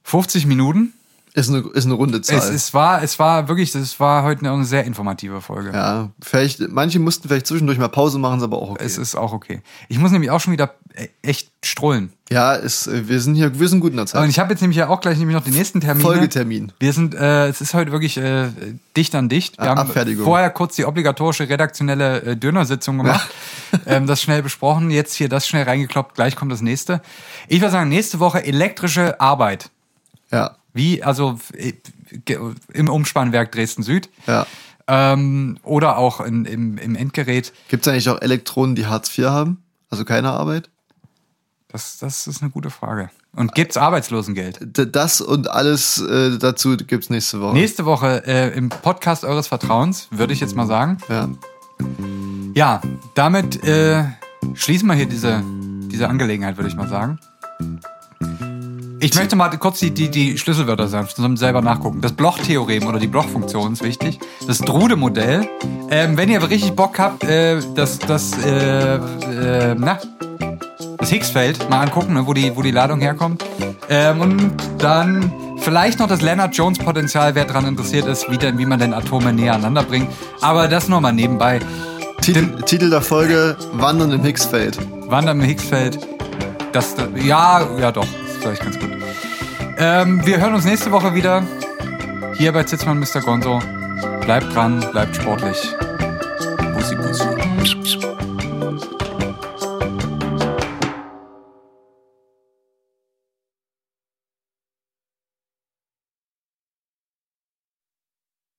50 Minuten Ist eine, ist eine runde Zahl. Es, es, war, es war wirklich, es war heute eine sehr informative Folge. ja, vielleicht, manche mussten vielleicht zwischendurch mal Pause machen, ist aber auch okay. Es ist auch okay. Ich muss nämlich auch schon wieder e- echt strollen. ja, ist, äh, wir sind hier, wir sind gut in der Zeit. Und ich habe jetzt nämlich ja auch gleich nämlich noch die nächsten Termine. Folgetermin. Wir sind, äh, es ist heute wirklich äh, dicht an dicht. Wir Ah, haben Abfertigung. vorher kurz die obligatorische redaktionelle äh, Dönersitzung gemacht, ähm, das schnell besprochen, jetzt hier das schnell reingekloppt, gleich kommt das nächste. Ich würde sagen, nächste Woche elektrische Arbeit. Ja, Wie, also äh, im Umspannwerk Dresden Süd. ja. Ähm, oder auch in, im, im Endgerät. Gibt es eigentlich auch Elektronen, die Hartz IV haben? Also keine Arbeit? Das, das ist eine gute Frage. Und gibt's Arbeitslosengeld? D das und alles äh, dazu gibt's nächste Woche. Nächste Woche äh, im Podcast eures Vertrauens, würde ich jetzt mal sagen. Ja. Ja, damit äh, schließen wir hier diese, diese Angelegenheit, würde ich mal sagen. Ich möchte mal kurz die, die, die Schlüsselwörter selber nachgucken. Das Bloch-Theorem oder die Bloch-Funktion ist wichtig. Das Drude-Modell. Ähm, wenn ihr aber richtig Bock habt, äh, das, das, äh, äh, na, das Higgsfeld mal angucken, ne, wo, die, wo die Ladung herkommt. Ähm, und dann vielleicht noch das Leonard Jones Potenzial, wer daran interessiert ist, wie, denn, wie man denn Atome näher aneinander bringt. Aber das nur mal nebenbei. Titel, Titel der Folge: Wandern im Higgsfeld. Wandern im Higgsfeld. Das, ja, ja doch, ist vielleicht ganz gut. Ähm, wir hören uns nächste Woche wieder. Hier bei Zitzmann Mr. Gonzo. Bleibt dran, bleibt sportlich. Bussi, bussi.